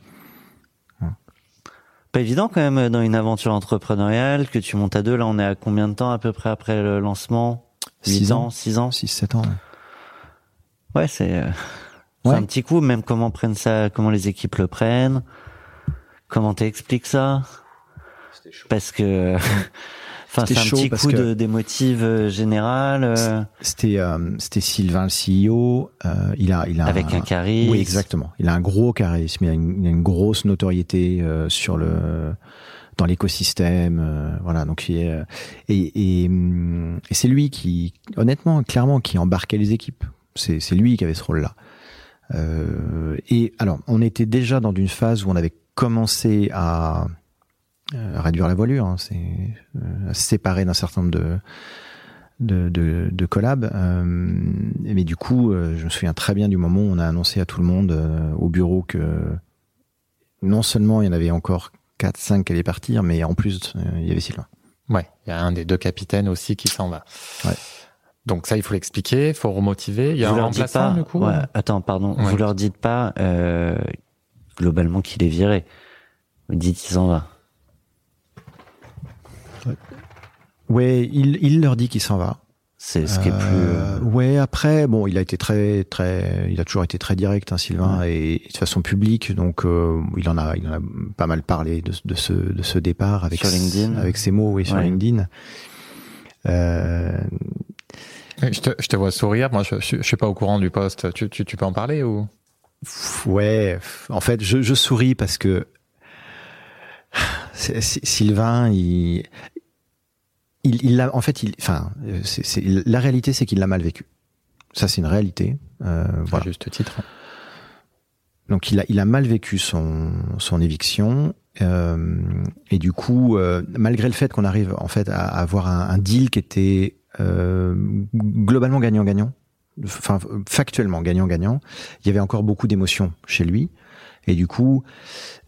Pas évident quand même euh, dans une aventure entrepreneuriale que tu montes à deux. Là, on est à combien de temps à peu près après le lancement? Six Huit ans. 6 ans? 6-7 ans. Ouais, c'est euh, un petit coup. Même comment prennent ça, comment les équipes le prennent. Comment t'expliques ça? Parce que, enfin, c'est un chaud petit coup que- de d'émotive euh, générale euh, C'était euh, c'était Sylvain le CEO. euh, il a il a avec un charisme. Oui, exactement. Il a un gros charisme, il a une, il a une grosse notoriété euh, sur le dans l'écosystème, euh, voilà. Donc il est, et et, hum, et c'est lui qui, honnêtement, clairement, qui embarquait les équipes. C'est c'est lui qui avait ce rôle-là. Euh, et alors, on était déjà dans une phase où on avait commencé à réduire la voilure, hein, c'est euh, se séparer d'un certain nombre de de, de, de collabs. Euh, mais du coup, euh, je me souviens très bien du moment où on a annoncé à tout le monde euh, au bureau que non seulement il y en avait encore 4, 5 qui allaient partir, mais en plus, euh, il y avait Sylvain. Ouais, il y a un des deux capitaines aussi qui s'en va. Ouais. Donc ça, il faut l'expliquer, il faut remotiver. Il y a vous un remplaçant pas. du coup. ouais, attends, pardon. Ouais. Vous leur dites pas euh, globalement qu'il est viré. Vous dites qu'il s'en va. Ouais, il, il leur dit qu'il s'en va. C'est ce qui est plus. Euh, Ouais, après, bon, il a été très, très, il a toujours été très direct, hein, Sylvain, et, de façon publique, donc euh, il en a, il en a pas mal parlé de, de ce, de ce départ avec Sur LinkedIn. avec ses mots, oui, sur Ouais. LinkedIn. Euh, Je te, je te vois sourire. Moi, je, je, je suis pas au courant du poste. Tu, tu, tu peux en parler ou? Ouais, en fait, je, je souris parce que Sylvain, il, il, il l'a, en fait, il, enfin, euh, c'est, c'est- la réalité, c'est qu'il l'a mal vécu. Ça, c'est une réalité. Euh, à juste titre Donc, il a, il a mal vécu son, son éviction. euh, et du coup, euh, malgré le fait qu'on arrive en fait à, à avoir un, un deal qui était euh, globalement gagnant-gagnant, enfin factuellement gagnant-gagnant, il y avait encore beaucoup d'émotions chez lui. Et du coup,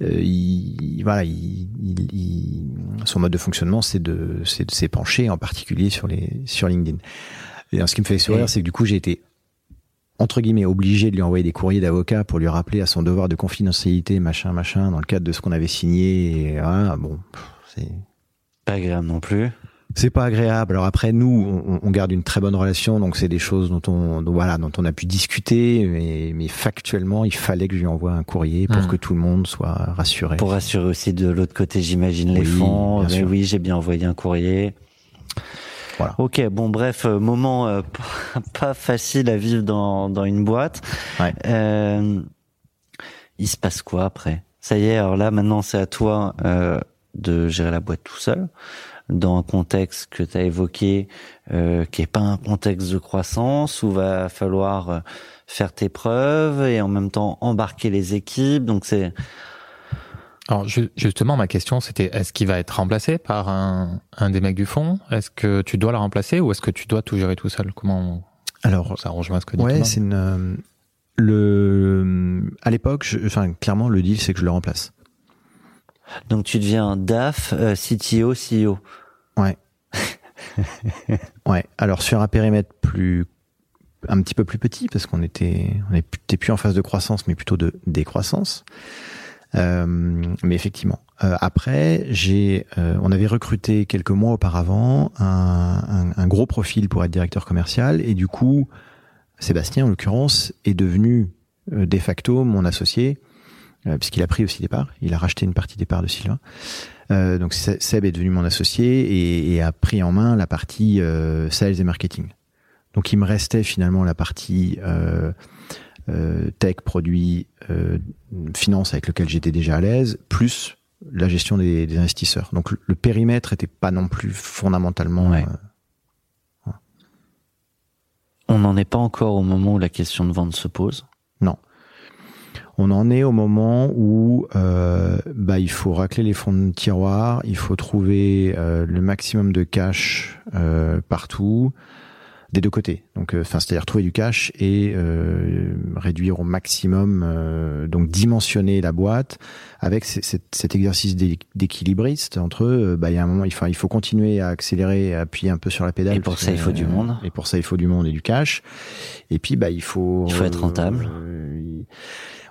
euh, il, voilà, il, il- son mode de fonctionnement, c'est de, c'est de s'épancher, en particulier sur les, sur LinkedIn. Et alors, ce qui me fait sourire, c'est que du coup, j'ai été entre guillemets obligé de lui envoyer des courriers d'avocat pour lui rappeler à son devoir de confidentialité, machin, machin, dans le cadre de ce qu'on avait signé. Et voilà, bon, c'est pas agréable non plus. C'est pas agréable. Alors après, nous, on, on garde une très bonne relation, donc c'est des choses dont on, dont, voilà, dont on a pu discuter, mais, mais factuellement, il fallait que je lui envoie un courrier pour Hmm. que tout le monde soit rassuré. Pour rassurer aussi de l'autre côté, j'imagine, les fonds. Mais oui, j'ai bien envoyé un courrier. Voilà. Ok, bon, bref, euh, moment euh, pas- pas facile à vivre dans, dans une boîte. Ouais. Euh, il se passe quoi après? Ça y est, alors là, maintenant, c'est à toi euh, de gérer la boîte tout seul, dans un contexte que tu as évoqué, euh, qui est pas un contexte de croissance, où va falloir euh, faire tes preuves et en même temps embarquer les équipes. Donc c'est Alors ju- justement, ma question c'était est-ce qu'il va être remplacé par un, un des mecs du fond? Est-ce que tu dois le remplacer ou est-ce que tu dois tout gérer tout seul? Comment Alors, ça rejoint ce que dit ouais, c'est une. euh, le, à l'époque, je- enfin, clairement, le deal, c'est que je le remplace. Donc tu deviens DAF, euh, CTO, CEO. Ouais. Alors sur un périmètre plus, un petit peu plus petit, parce qu'on était, on était plus en phase de croissance, mais plutôt de décroissance. Euh, mais effectivement. Euh, après, j'ai, euh, on avait recruté quelques mois auparavant un, un- un gros profil pour être directeur commercial, et du coup, Sébastien, en l'occurrence, est devenu euh, de facto mon associé, puisqu'il a pris aussi des parts. Il a racheté une partie des parts de Sylvain. Euh, donc Se- Seb est devenu mon associé et, et a pris en main la partie euh, sales et marketing. Donc il me restait finalement la partie euh, euh, tech, produit, euh, finance avec lequel j'étais déjà à l'aise, plus la gestion des, des investisseurs. Donc le, le périmètre était pas non plus fondamentalement. Ouais. euh, On n'en est pas encore au moment où la question de vente se pose. On en est au moment où euh, bah, il faut racler les fonds de tiroir, il faut trouver euh, le maximum de cash euh, partout, des deux côtés. Donc, euh, enfin, c'est-à-dire trouver du cash et euh, réduire au maximum, euh, donc dimensionner la boîte avec cet, exercice d'é- d'équilibriste entre eux. Bah, il y a un moment, il faut, il faut continuer à accélérer, à appuyer un peu sur la pédale. Et pour ça, il faut du monde. Et pour ça, il faut du monde et du cash. Et puis, bah, il faut. Il faut être rentable. il-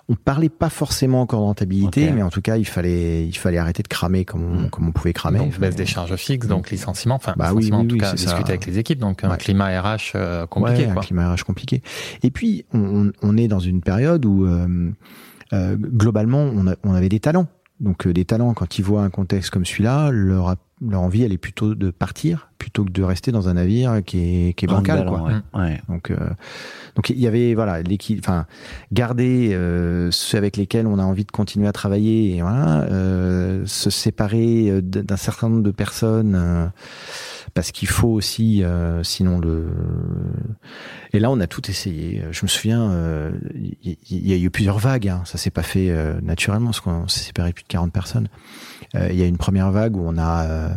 on parlait pas forcément encore de rentabilité, mais en tout cas, il fallait, il fallait arrêter de cramer comme on, Mm. comme on pouvait cramer. Donc baisse des charges fixes, donc licenciement, enfin Bah oui, licenciement, oui, en tout oui, cas discuter ça. avec les équipes, donc un climat RH euh, compliqué Ouais, un climat RH compliqué. Et puis, on, on- est dans une période où, euh, euh, globalement, on, a- on avait des talents. Donc, euh, des talents, quand ils voient un contexte comme celui-là, leur, leur envie, elle est plutôt de partir, plutôt que de rester dans un navire qui est, qui est bancal. Ballon, Quoi. ouais. Ouais. Donc, euh, donc il y avait voilà l'équipe, enfin garder euh, ceux avec lesquels on a envie de continuer à travailler, et voilà, euh, se séparer euh, d'un certain nombre de personnes euh, parce qu'il faut aussi, euh, sinon le. Et là, on a tout essayé. Je me souviens, euh, il y, y a eu plusieurs vagues. Hein. Ça s'est pas fait euh, naturellement, parce qu'on s'est séparé plus de 40 personnes. Euh, Il y a une première vague où on a euh,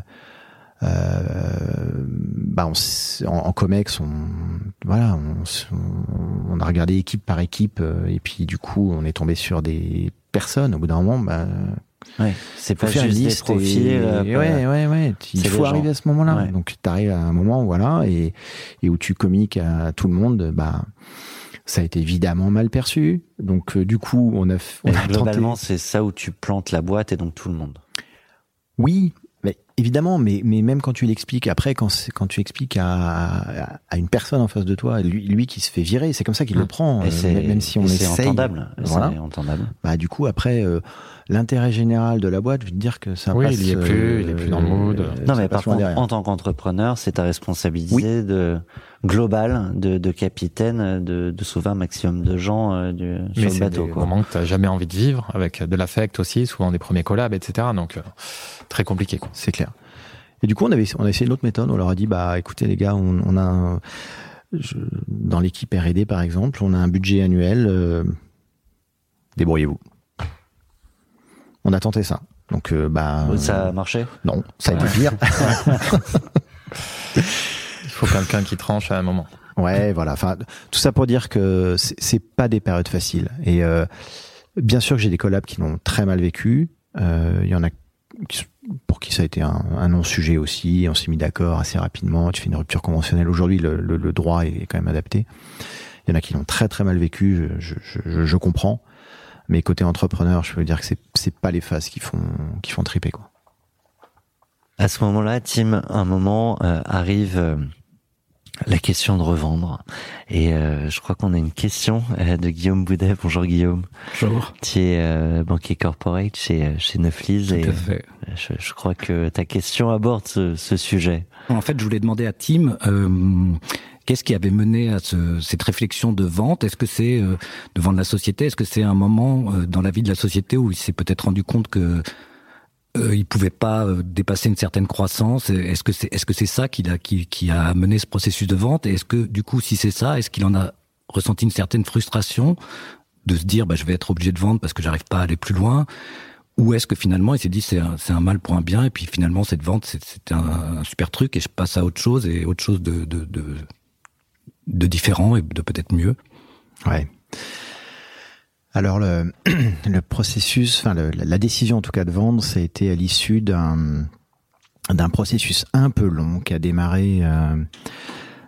euh, bah on en, en comex, on, voilà, on, on- a regardé équipe par équipe euh, et puis du coup, on est tombé sur des personnes. Au bout d'un moment, bah, Ouais. C'est pas faire juste des profils. et- euh, ouais, ouais, ouais. Il faut gens. arriver à ce moment-là. Ouais. Donc, tu arrives à un moment, voilà, et, et où tu communiques à tout le monde, bah, ça a été évidemment mal perçu. Donc, euh, du coup, on a, on a tenté- globalement, c'est ça où tu plantes la boîte et donc tout le monde. Oui, mais évidemment, mais, mais même quand tu l'expliques, après, quand, c'est- quand tu expliques à, à une personne en face de toi, lui, lui qui se fait virer, c'est comme ça qu'il le prend, Et euh, c'est même si on et c'est entendable. Voilà. C'est entendable. Bah, du coup, après, euh, l'intérêt général de la boîte, je veux te dire que ça Oui, passe. il y est plus, il est plus dans le mood. euh, Non, mais par contre, derrière. en tant qu'entrepreneur, c'est ta responsabilité de globale, de, de capitaine, de, de sauver un maximum de gens euh, du, Mais sur le c'est bateau. des Quoi. moments que tu jamais envie de vivre, avec de l'affect aussi, souvent des premiers collabs, etc. Donc euh, très compliqué. Quoi. C'est clair. Et du coup, on avait, on a essayé une autre méthode. On leur a dit, bah, écoutez, les gars, on, on a, un- je- dans l'équipe R&D, par exemple, on a un budget annuel. euh, débrouillez-vous. On a tenté ça. Donc, euh, bah, Ça a marché? Non, ça a été pire. Il faut quelqu'un qui tranche à un moment. Ouais, voilà. Enfin, tout ça pour dire que c'est pas des périodes faciles. Et euh, bien sûr que j'ai des collabs qui l'ont très mal vécu. Euh, Il y en a pour qui ça a été un, un non-sujet aussi. On s'est mis d'accord assez rapidement. Tu fais une rupture conventionnelle. Aujourd'hui, le, le- le droit est quand même adapté. Il y en a qui l'ont très très mal vécu. Je, je, je, je comprends. Mais côté entrepreneur, je peux dire que c'est c'est pas les phases qui font qui font triper quoi. À ce moment-là, Tim, un moment euh, arrive euh, la question de revendre. Et euh, je crois qu'on a une question euh, de Guillaume Boudet. Bonjour Guillaume. Bonjour. Tu es euh, banquier corporate chez, euh, chez Neuflis et Tout à fait. euh, je, je crois que ta question aborde ce, ce sujet. En fait, je voulais demander à Tim, euh, qu'est-ce qui avait mené à ce, cette réflexion de vente? Est-ce que c'est euh, de vendre la société? Est-ce que c'est un moment euh, dans la vie de la société où il s'est peut-être rendu compte que euh, il pouvait pas euh, dépasser une certaine croissance Est-ce que c'est est-ce que c'est ça qui a qui, qui a mené ce processus de vente? Et est-ce que du coup, si c'est ça, est-ce qu'il en a ressenti une certaine frustration de se dire bah, je vais être obligé de vendre parce que j'arrive pas à aller plus loin? Ou est-ce que finalement il s'est dit c'est un, un mal pour un bien et puis finalement cette vente c'est, c'est un, un super truc et je passe à autre chose et autre chose de, de, de, de différent et de peut-être mieux? Ouais. Alors le, le processus, enfin le- la décision en tout cas de vendre, ça a été à l'issue d'un d'un processus un peu long qui a démarré euh,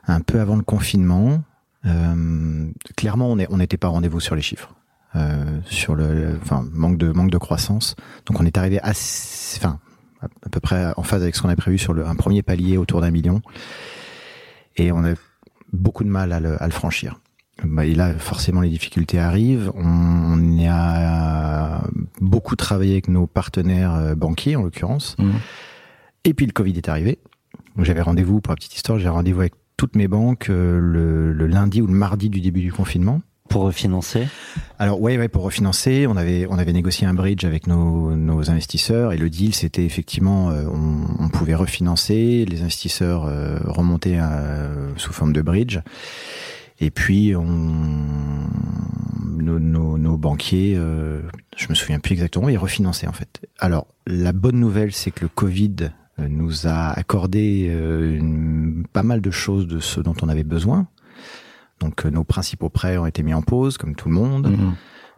un peu avant le confinement. Euh, clairement, on n'était pas rendez-vous sur les chiffres. euh, sur le, enfin manque de manque de croissance. Donc on est arrivé assez, enfin à à peu près en phase avec ce qu'on avait prévu sur le, un premier palier autour d'un million, et on a beaucoup de mal à le, à le franchir. Bah, et là, forcément, les difficultés arrivent. On, on a beaucoup travaillé avec nos partenaires euh, banquiers, en l'occurrence. Mhm. Et puis le Covid est arrivé. J'avais rendez-vous, pour la petite histoire, j'ai rendez-vous avec toutes mes banques euh, le, le lundi ou le mardi du début du confinement. Pour refinancer? Alors ouais, ouais, pour refinancer, on avait on avait négocié un bridge avec nos, nos investisseurs et le deal c'était effectivement euh, on, on pouvait refinancer, les investisseurs euh, remontaient euh, sous forme de bridge et puis on nos, nos, nos banquiers, euh, je me souviens plus exactement, ils refinançaient en fait. Alors la bonne nouvelle c'est que le Covid euh, nous a accordé euh, une- pas mal de choses de ce dont on avait besoin. Donc euh, nos principaux prêts ont été mis en pause, comme tout le monde. Mhm.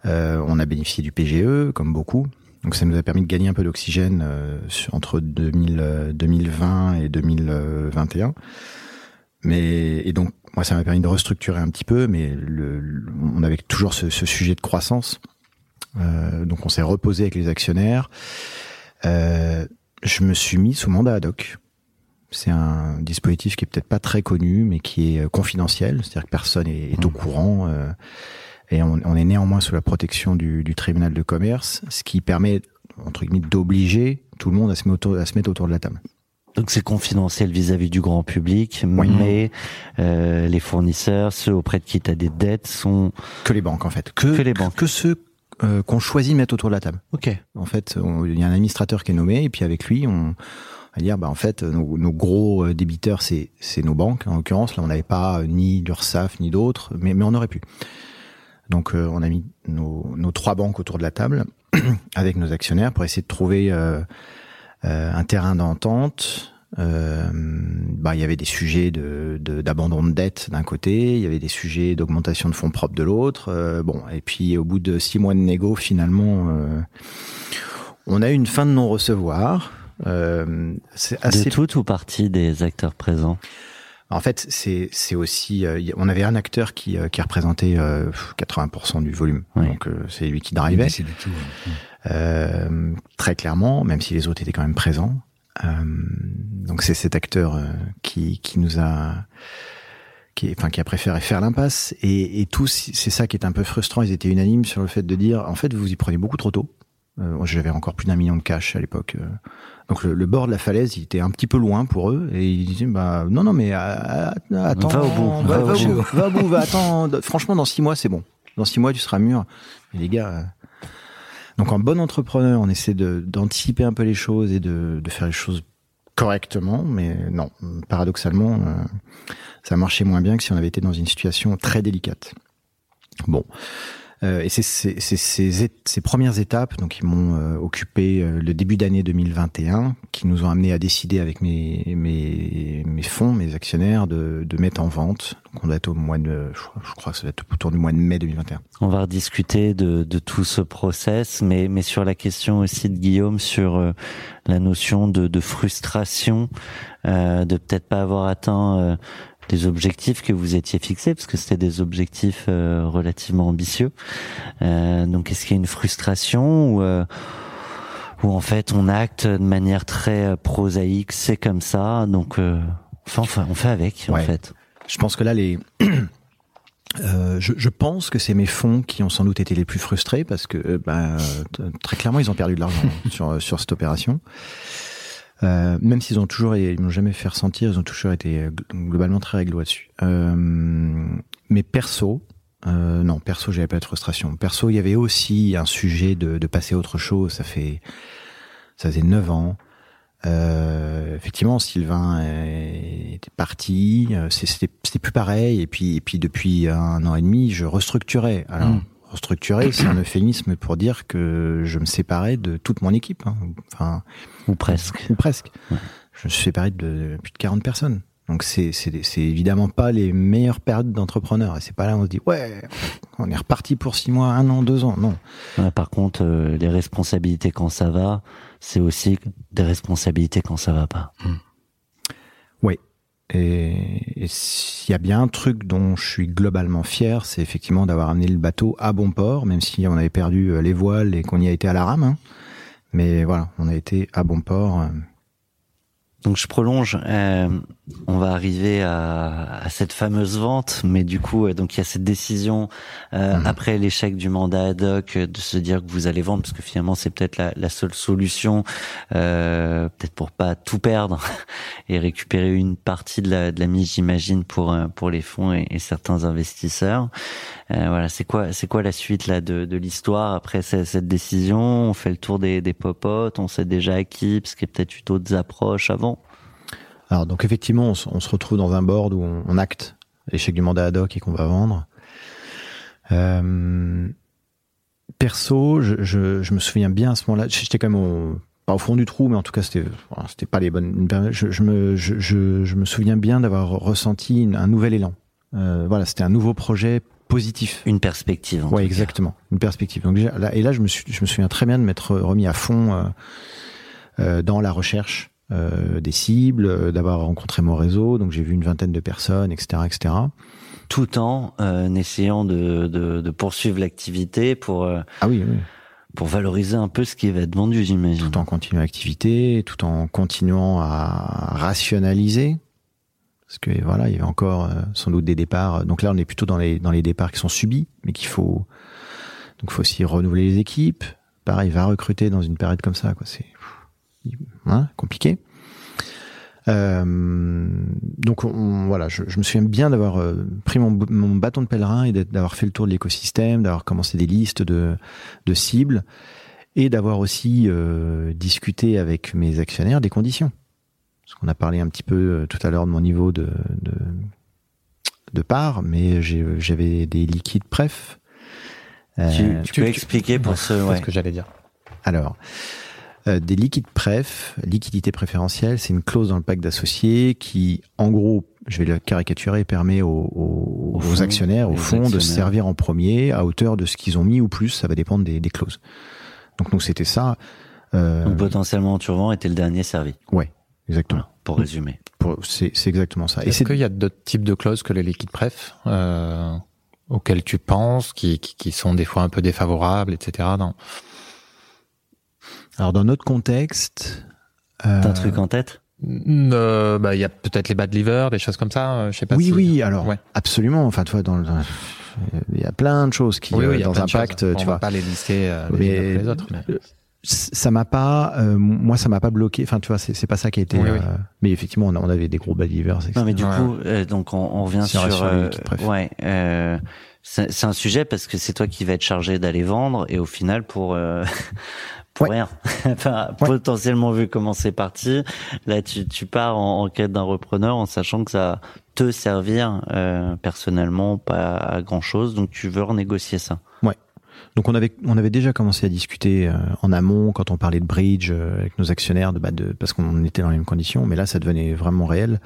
Euh, on a bénéficié du PGE, comme beaucoup. Donc ça nous a permis de gagner un peu d'oxygène euh, entre 2000, euh, 2020 et 2021. Mais et donc moi ça m'a permis de restructurer un petit peu, mais le, le- on avait toujours ce, ce sujet de croissance. Euh, donc on s'est reposé avec les actionnaires. Euh, je me suis mis sous mandat ad hoc. C'est un dispositif qui est peut-être pas très connu, mais qui est euh, confidentiel, c'est-à-dire que personne est, est au courant. euh, et on, on est néanmoins sous la protection du, du tribunal de commerce, ce qui permet, entre guillemets, d'obliger tout le monde à se, mettre autour, à se mettre autour de la table. Donc c'est confidentiel vis-à-vis du grand public, Oui. mais euh, les fournisseurs, ceux auprès de qui tu as des dettes, sont... Que les banques, en fait. Que, Que les banques. Que ceux euh, qu'on choisit de mettre autour de la table. Ok. En fait, il y a un administrateur qui est nommé, et puis avec lui, on va dire, bah, en fait, nos, nos gros euh, débiteurs, c'est c'est nos banques. En l'occurrence, là, on n'avait pas ni l'URSSAF, ni d'autres, mais, mais on aurait pu. Donc, euh, on a mis nos, nos trois banques autour de la table, avec nos actionnaires, pour essayer de trouver euh, un terrain d'entente. Euh, bah, il y avait des sujets de de- d'abandon de, dette d'un côté, il y avait des sujets d'augmentation de fonds propres de l'autre. Euh, bon, et puis au bout de six mois de négo, finalement, euh, on a eu une fin de non-recevoir. Euh, c'est assez De toute ou partie des acteurs présents? En fait, c'est aussi euh, on avait un acteur qui euh, qui représentait euh, 80% du volume. Oui. Donc euh, c'est lui qui drivait tout, euh, très clairement, même si les autres étaient quand même présents. Euh, donc c'est cet acteur euh, qui qui nous a qui, enfin, qui a préféré faire l'impasse et, et tous, c'est ça qui est un peu frustrant. Ils étaient unanimes sur le fait de dire, en fait, vous y prenez beaucoup trop tôt. Euh, J'avais encore plus d'un million de cash à l'époque. euh. Donc le, le bord de la falaise, il était un petit peu loin pour eux et ils disaient, bah non, non, mais euh, attends, Va au bout, va, au bout. bout, va au bout, va attends. Franchement, dans six mois, c'est bon. Dans six mois, tu seras mûr. Mais les gars. euh, Donc en bon entrepreneur, on essaie de d'anticiper un peu les choses et de, de faire les choses correctement, mais non, paradoxalement, euh, ça marchait moins bien que si on avait été dans une situation très délicate. Bon. Euh, et c'est ces, premières étapes donc qui m'ont euh, occupé euh, le début d'année 2021, qui nous ont amené à décider avec mes, mes, mes fonds, mes actionnaires, de, de mettre en vente. Donc on doit être au mois de, je crois, que ça doit être autour du mois de mai 2021. On va rediscuter de, de tout ce process, mais, mais sur la question aussi de Guillaume sur euh, la notion de, de frustration, euh, de peut-être pas avoir atteint euh, des objectifs que vous étiez fixés, parce que c'était des objectifs euh, relativement ambitieux. Euh, donc est-ce qu'il y a une frustration ou euh, où en fait on acte de manière très euh, prosaïque, c'est comme ça, donc euh, enfin, enfin, on fait avec en fait. Je pense que là, les. Euh, je, je pense que c'est mes fonds qui ont sans doute été les plus frustrés parce que euh, euh, t- très clairement ils ont perdu de l'argent sur sur cette opération. Euh, même s'ils ont toujours, ils m'ont jamais fait ressentir, ils ont toujours été euh, gl- globalement très réglo là-dessus. Euh, mais perso, euh, non, perso, j'avais pas de frustration. Perso, il y avait aussi un sujet de, de passer à autre chose. Ça fait, ça faisait neuf ans. Euh, effectivement, Sylvain était parti. euh, C'était plus pareil. Et puis, et puis depuis un an et demi, je restructurais. Alors, Mm. Restructurer, c'est un euphémisme pour dire que je me séparais de toute mon équipe. hein. Enfin, Ou presque. ou presque. Je me suis séparé de plus de 40 personnes. Donc c'est c'est c'est évidemment pas les meilleures périodes d'entrepreneurs. Et c'est pas là où on se dit ouais, on est reparti pour six mois, un an, deux ans. Non. Ouais, par contre, euh, les responsabilités quand ça va, c'est aussi des responsabilités quand ça va pas. Et s'il y a bien un truc dont je suis globalement fier, c'est effectivement d'avoir amené le bateau à bon port, même si on avait perdu euh, les voiles et qu'on y a été à la rame. hein. Mais voilà, on a été à bon port. Donc je prolonge. euh, on va arriver à, à cette fameuse vente, mais du coup, euh, donc il y a cette décision euh, Mhm. après l'échec du mandat ad hoc de se dire que vous allez vendre, parce que finalement c'est peut-être la, la seule solution, euh, peut-être pour pas tout perdre et récupérer une partie de la, de la mise, j'imagine, pour pour les fonds et, et certains investisseurs. Euh, voilà, c'est quoi c'est quoi la suite là de, de l'histoire après ce- cette décision? On fait le tour des, des popotes, on sait déjà à qui, parce qu'il y a peut-être eu d'autres approches avant. Alors donc effectivement, on, se- on se retrouve dans un board où on, on acte l'échec du mandat ad hoc et qu'on va vendre. Euh, perso, je, je, je me souviens bien à ce moment-là, j'étais quand même au, pas au fond du trou, mais en tout cas c'était c'était pas les bonnes. Je, je me je, me souviens bien d'avoir ressenti une- un nouvel élan. Euh, voilà, c'était un nouveau projet positif. Une perspective. en cas. exactement, une perspective. Donc là, et là, je me suis, je me souviens très bien de m'être remis à fond euh, euh, dans la recherche euh, des cibles, euh, d'avoir rencontré mon réseau. Donc j'ai vu une vingtaine de personnes, etc., etc. Tout en euh, essayant de, de, de poursuivre l'activité pour euh, Ah oui, oui, pour valoriser un peu ce qui va être vendu, j'imagine. tout en continuant l'activité, tout en continuant à rationaliser. Parce que voilà, il y avait encore euh, sans doute des départs. Donc là, on est plutôt dans les dans les départs qui sont subis, mais qu'il faut donc faut aussi renouveler les équipes. Pareil, va recruter dans une période comme ça, quoi. C'est hein, compliqué. Euh, donc on- voilà, je, je me souviens bien d'avoir euh, pris mon, mon bâton de pèlerin et d'avoir fait le tour de l'écosystème, d'avoir commencé des listes de, de cibles et d'avoir aussi euh, discuté avec mes actionnaires des conditions. Parce qu'on a parlé un petit peu euh, tout à l'heure de mon niveau de, de, de part, mais j'avais des liquides préf. Euh, Tu, tu peux expliquer pour ce ouais. ce que j'allais dire. alors, euh, des liquides préf, liquidité préférentielle, c'est une clause dans le pacte d'associés qui, en gros, je vais le caricaturer, permet aux, aux- Au aux fond, actionnaires, au aux fond, de se actionnaires. servir en premier à hauteur de ce qu'ils ont mis ou plus. Ça va dépendre des, des clauses. Donc, nous, c'était ça. Euh, Donc potentiellement Turvan était le dernier servi. ouais, exactement. Voilà, pour résumer. Pour- C'est c'est exactement ça. Et Est-ce c'est qu'il y a d'autres types de clauses que les liquides préf euh, auxquelles tu penses, qui, qui, qui sont des fois un peu défavorables, etc. alors dans notre contexte. euh, T'as un truc en tête? Euh, bah, il y a peut-être les bad liver, des choses comme ça. euh, Je sais pas. oui, si- oui, alors Ouais. absolument. Enfin, toi, dans, le- il y a plein de choses qui Oui, oui, euh, il dans de choses. pacte, On tu va vois. pas les lister euh, les les autres. mais- ça m'a pas euh, moi ça m'a pas bloqué enfin tu vois c'est pas ça qui a été Oui, oui. euh, mais effectivement on, a- on avait des gros bad livers etc. Non mais du Ouais. coup, euh, donc on, on revient sur, sur euh, ouais, euh, c'est un sujet parce que c'est toi qui va être chargé d'aller vendre et au final pour euh, pour Ouais. rien, enfin Ouais. potentiellement vu comment c'est parti, là tu tu pars en, en quête d'un repreneur en sachant que ça va te servir euh, personnellement pas à grand chose, donc tu veux renégocier ça. donc on avait on avait déjà commencé à discuter euh, en amont quand on parlait de bridge euh, avec nos actionnaires de, bah, de parce qu'on était dans les mêmes conditions mais là ça devenait vraiment réel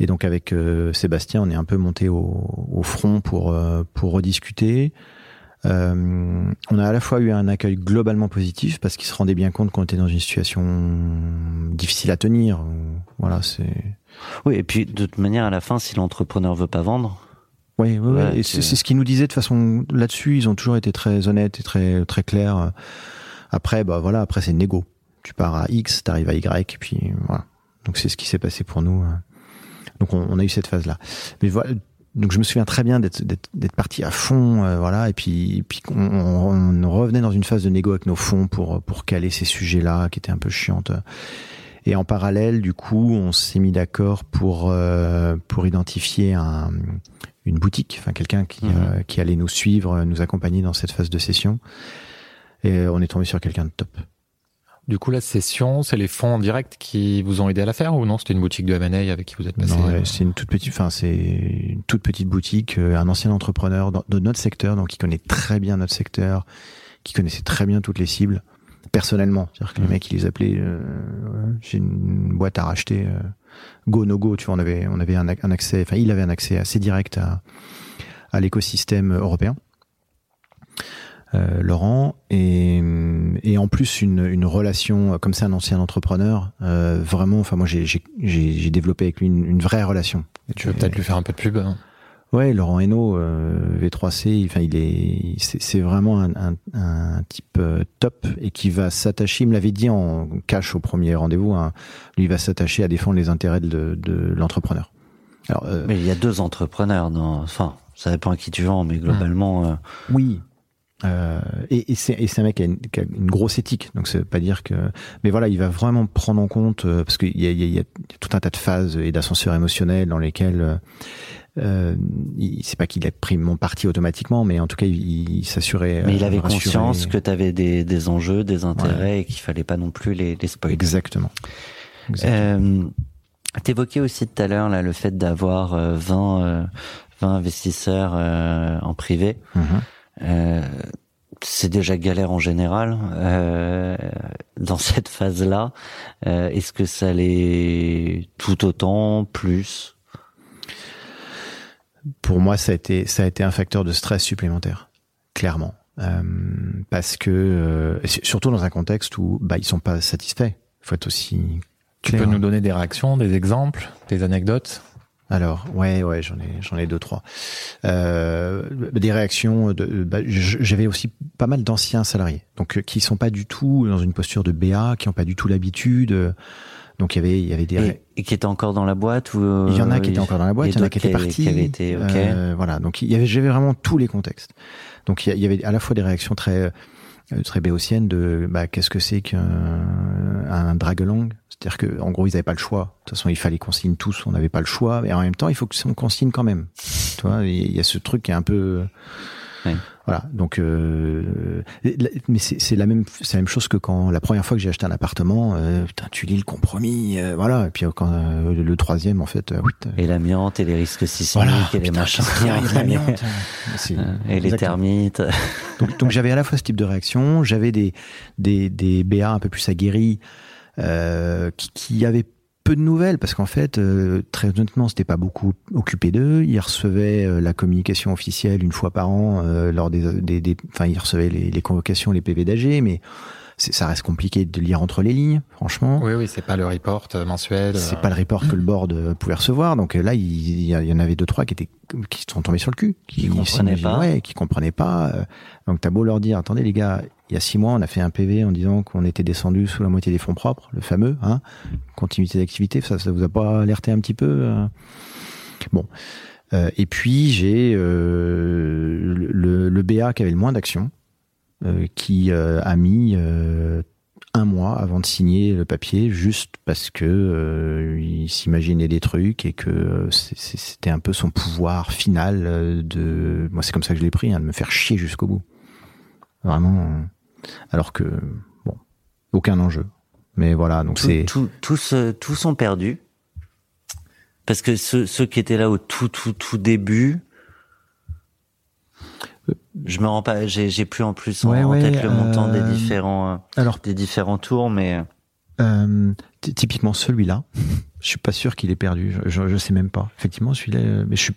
et donc avec euh, Sébastien on est un peu monté au, au front pour euh, pour rediscuter Euh, on a à la fois eu un accueil globalement positif parce qu'il se rendait bien compte qu'on était dans une situation difficile à tenir. Voilà, c'est Oui, et puis de toute manière à la fin si l'entrepreneur veut pas vendre, Oui, oui, oui. Ouais, tu- c'est ce qu'ils nous disaient de façon là-dessus. Ils ont toujours été très honnêtes et très très clairs. Après, bah voilà, après c'est négo. Tu pars à X, t'arrives à Y, et puis voilà. Donc c'est ce qui s'est passé pour nous. Donc on, on a eu cette phase-là. Mais voilà. Donc je me souviens très bien d'être parti à fond, euh, voilà. Et puis puis on, on, on revenait dans une phase de négo avec nos fonds pour pour caler ces sujets-là qui étaient un peu chiantes. Et en parallèle, du coup, on s'est mis d'accord pour euh, pour identifier un une boutique, enfin quelqu'un qui, Mhm. euh, qui allait nous suivre, nous accompagner dans cette phase de session. Et on est tombé sur quelqu'un de top. Du coup, la session, c'est les fonds en direct qui vous ont aidé à la faire ou non? C'était une boutique de M&A avec qui vous êtes passé? Non, euh, c'est une toute petite, enfin c'est une toute petite boutique, euh, un ancien entrepreneur dans- de notre secteur, donc qui connaît très bien notre secteur, qui connaissait très bien toutes les cibles personnellement. C'est-à-dire que les Mhm. mecs, ils les appelaient, euh, j'ai une boîte à racheter, euh, go no go. Tu vois, on avait on avait un, ac- un accès, enfin il avait un accès assez direct à à l'écosystème européen. Euh, Laurent, et, et en plus une, une relation euh, comme c'est un ancien entrepreneur, euh, vraiment. Enfin moi j'ai j'ai j'ai j'ai développé avec lui une, une vraie relation. Tu veux peut-être lui faire un peu de pub. hein? Ouais, Laurent Hainaut, euh, V3C, enfin il est, c'est c'est vraiment un, un, un type euh, top et qui va s'attacher. Il me l'avait dit en cash au premier rendez-vous. Hein, lui il va s'attacher à défendre les intérêts de, de l'entrepreneur. Alors euh, Mais il y a deux entrepreneurs. Dans... Enfin, ça dépend à qui tu vends, mais globalement, euh, oui. Euh, et et c'est c'est un mec qui a, une, qui a une grosse éthique, donc veut pas dire que. Mais voilà, il va vraiment prendre en compte euh, parce qu'il y y, y a tout un tas de phases et d'ascenseurs émotionnels dans lesquels euh, euh, il- c'est pas qu'il a pris mon parti automatiquement, mais en tout cas il, il s'assurait. mais il euh, avait rassurer. conscience que tu avais des, des enjeux, des intérêts et qu'il fallait pas non plus les, les spoiler. Exactement. Exactement. T'évoquais aussi tout à l'heure là le fait d'avoir euh, 20, euh, 20 investisseurs en privé. Mhm. Euh, c'est déjà galère en général euh, dans cette phase-là. Euh, Est-ce que ça l'est tout autant, plus? Pour moi, ça a été ça a été un facteur de stress supplémentaire, clairement, Euh, parce que euh, surtout dans un contexte où bah ils sont pas satisfaits. Il faut être aussi Tu peux nous donner des réactions, des exemples, des anecdotes? Alors, ouais, ouais, j'en ai, j'en ai deux, trois. Euh, des réactions. De, bah, j'avais aussi pas mal d'anciens salariés, donc euh, qui sont pas du tout dans une posture de BA, qui ont pas du tout l'habitude. euh, Donc il y avait, il y avait des. et, et qui était encore dans la boîte ou euh, il y en a qui étaient encore dans la boîte, il y en a qui étaient partis. qui été, ok. Euh, voilà, donc il y avait, j'avais vraiment tous les contextes. Donc il y avait à la fois des réactions très euh, très béotiennes de bah, qu'est-ce que c'est qu'un un drag along c'est-à-dire que en gros ils n'avaient pas le choix. De toute façon il fallait qu'on signe tous on n'avait pas le choix. Mais en même temps il faut que on consigne quand même. Tu vois il y a ce truc qui est un peu Ouais. Voilà. Donc euh, mais c'est c'est la même c'est la même chose que quand la première fois que j'ai acheté un appartement euh, putain tu lis le compromis euh, voilà. Et puis euh, quand euh, le troisième en fait euh, oui, Et l'amiante et les risques sismiques voilà et les putain, machins. Euh, et les termites. Donc, donc j'avais à la fois ce type de réaction, j'avais des, des, des BA un peu plus aguerris euh, qui, qui avaient peu de nouvelles parce qu'en fait, euh, très honnêtement, c'était pas beaucoup occupé d'eux. Ils recevaient euh, la communication officielle une fois par an euh, lors des, des, des- enfin, ils recevaient les, les convocations, les PV d'AG, mais c'est- ça reste compliqué de lire entre les lignes, franchement. Oui, oui, c'est pas le report euh, mensuel. C'est euh, pas le report que le board euh, pouvait recevoir. Donc là, il, il y, en avait deux trois qui étaient qui sont tombés sur le cul, Qui comprenaient s'imaginaient- pas. ouais, qui comprenaient pas. Donc t'as beau leur dire, attendez les gars, il y a six mois, on a fait un PV en disant qu'on était descendu sous la moitié des fonds propres, le fameux, hein, continuité d'activité. Ça, ça vous a pas alerté un petit peu euh? Bon. Euh, et puis j'ai euh, le, BA qui avait le moins d'action, euh, qui a mis un mois avant de signer le papier, juste parce que il s'imaginait des trucs et que c'était un peu son pouvoir final de. Moi, c'est comme ça que je l'ai pris, hein, de me faire chier jusqu'au bout. Vraiment. Euh, Alors que bon, aucun enjeu. Mais voilà, donc c'est. tout- tous, euh, tous sont perdus. Parce que ceux, ceux qui étaient là au tout, tout, tout début, je me rends pas, j'ai, plus en plus en, Ouais, en ouais, tête le montant des euh, différents, euh, Alors des différents tours, mais Euh, ty- typiquement celui-là, je suis pas sûr qu'il ait perdu. Je, je, je sais même pas. Effectivement, celui-là, euh, mais je suis,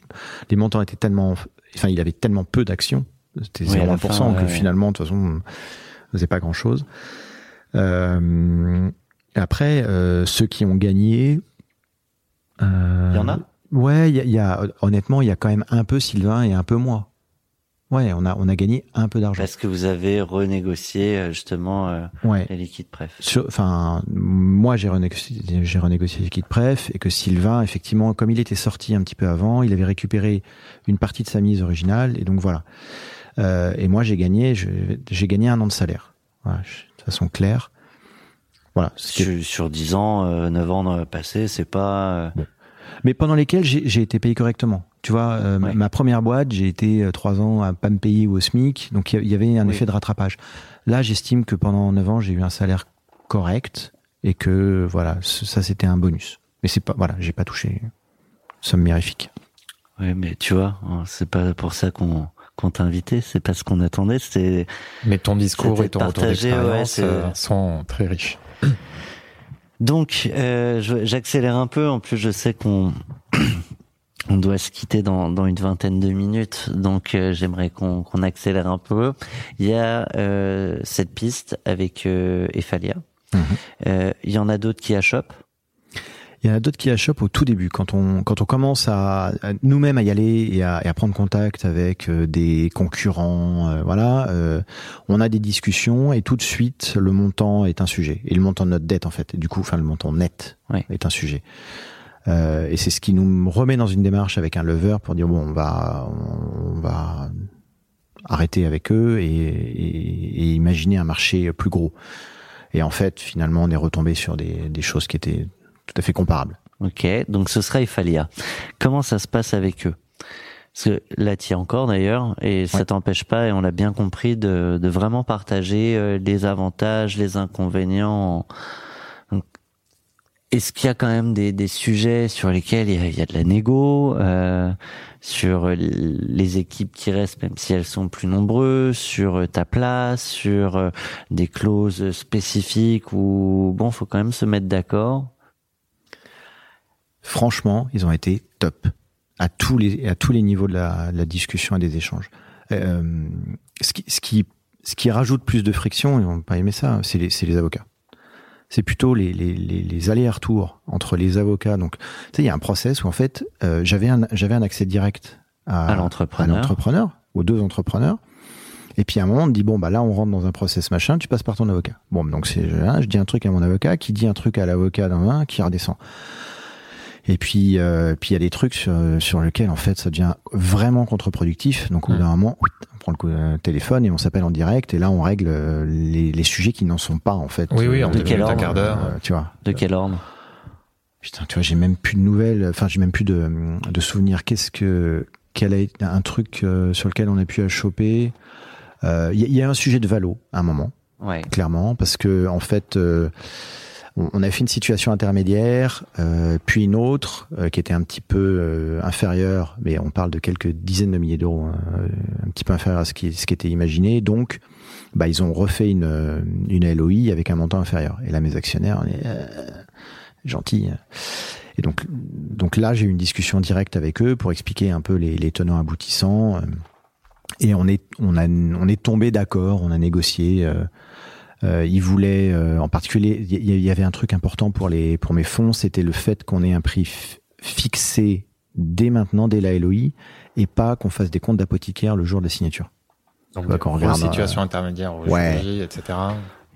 les montants étaient tellement, enfin, il avait tellement peu d'actions, c'était Oui, à la 0%, fin, que ouais. finalement, de toute façon, on faisait pas grand-chose. Euh, après, euh, ceux qui ont gagné, euh, il y en a? Ouais, il y a, y a- honnêtement, il y a quand même un peu Sylvain et un peu moi. Ouais, on a, on a gagné un peu d'argent. Parce que vous avez renégocié justement euh, Ouais. les liquides préf. Enfin, moi j'ai renégocié, j'ai renégocié le kit préf et que Sylvain, effectivement, comme il était sorti un petit peu avant, il avait récupéré une partie de sa mise originale et donc voilà. Euh, et moi j'ai gagné, j'ai gagné un an de salaire, voilà, de façon claire. Voilà. qui est- Sur, sur 10 ans, euh, 9 ans passés, c'est pas. euh, Mais pendant lesquels j'ai été payé correctement. Tu vois, euh, ma- Ouais. ma première boîte, j'ai été euh, trois ans à pas me payer ou au SMIC, donc il y avait un Oui. effet de rattrapage. Là, j'estime que pendant neuf ans, j'ai eu un salaire correct et que voilà, ça c'était un bonus. Mais c'est pas, voilà, j'ai pas touché somme mirifique. Oui, mais tu vois, hein, c'est pas pour ça qu'on qu'on t'a invité, c'est pas ce qu'on attendait. C'est Mais ton discours C'était et ton retour partagé, d'expérience ouais, euh, sont très riches. donc euh, j'accélère un peu. En plus, je sais qu'on On doit se quitter dans, dans une vingtaine de minutes, donc euh, j'aimerais qu'on qu'on accélère un peu. Il y a euh, cette piste avec euh, Ephalia. Mhm. Euh, Il y en a d'autres qui achoppent. Il y en a d'autres qui achoppent au tout début, quand on quand on commence à, à nous-mêmes à y aller et à, et à prendre contact avec euh, des concurrents, euh, voilà, euh, on a des discussions et tout de suite le montant est un sujet et le montant de notre dette en fait, et du coup, enfin le montant net Ouais. est un sujet. Euh, et c'est ce qui nous remet dans une démarche avec un lever pour dire bon, on va on va arrêter avec eux et, et, et imaginer un marché plus gros. Et en fait, finalement, on est retombé sur des, des choses qui étaient tout à fait comparables. Ok, donc ce sera Ephalia. Comment ça se passe avec eux? Parce que là, tu y es encore d'ailleurs, et ça Ouais. t'empêche pas, et on l'a bien compris, de, de vraiment partager euh, les avantages, les inconvénients. Est-ce qu'il y a quand même des, des sujets sur lesquels il y a, il y a de la négo, euh, sur les équipes qui restent, même si elles sont plus nombreuses, sur ta place, sur euh, des clauses spécifiques où bon, faut quand même se mettre d'accord. Franchement, ils ont été top à tous les à tous les niveaux de la, de la discussion et des échanges. Euh, ce qui ce qui ce qui rajoute plus de friction, ils n'ont pas aimé ça, c'est les c'est les avocats. C'est plutôt les les les, les allers-retours entre les avocats. Donc, tu sais, il y a un process où en fait, euh, j'avais un j'avais un accès direct à, À l'entrepreneur. aux deux entrepreneurs. Et puis à un moment, on te dit bon bah là on rentre dans un process machin, tu passes par ton avocat. Bon donc c'est je dis un truc à mon avocat, qui dit un truc à l'avocat d'un un, qui redescend. Et puis, euh, puis il y a des trucs sur, sur lesquels en fait ça devient vraiment contre-productif. Donc au bout Mm. d'un moment, on prend le coup- euh, téléphone et on s'appelle en direct et là on règle euh, les, les sujets qui n'en sont pas en fait. Oui, oui, en Euh, deux de un ordre, quart d'heure. euh, tu vois. De quel ordre? Putain, tu vois, j'ai même plus de nouvelles. Enfin, j'ai même plus de, de souvenirs. Qu'est-ce que quel a été un truc euh, sur lequel on a pu choper? Euh, Il y, y a un sujet de valo à un moment Ouais. clairement, parce que en fait, euh, on, a fait une situation intermédiaire, euh, puis une autre euh, qui était un petit peu euh, inférieure, mais on parle de quelques dizaines de milliers d'euros, hein, euh, un petit peu inférieur à ce qui, ce qui était imaginé. Donc, bah, ils ont refait une, euh, une LOI avec un montant inférieur. Et là, mes actionnaires, on est euh, gentils. Et donc, donc là, j'ai eu une discussion directe avec eux pour expliquer un peu les, les tenants aboutissants. Et on est, on a, on est tombé d'accord, on a négocié. Euh, euh, ils voulaient, euh, en particulier, il y, avait un truc important pour les, pour mes fonds, c'était le fait qu'on ait un prix fixé dès maintenant, dès la LOI, et pas qu'on fasse des comptes d'apothicaire le jour de la signature. Donc, Ouais, quand on regarde, situations intermédiaires, au ouais. jury, etc.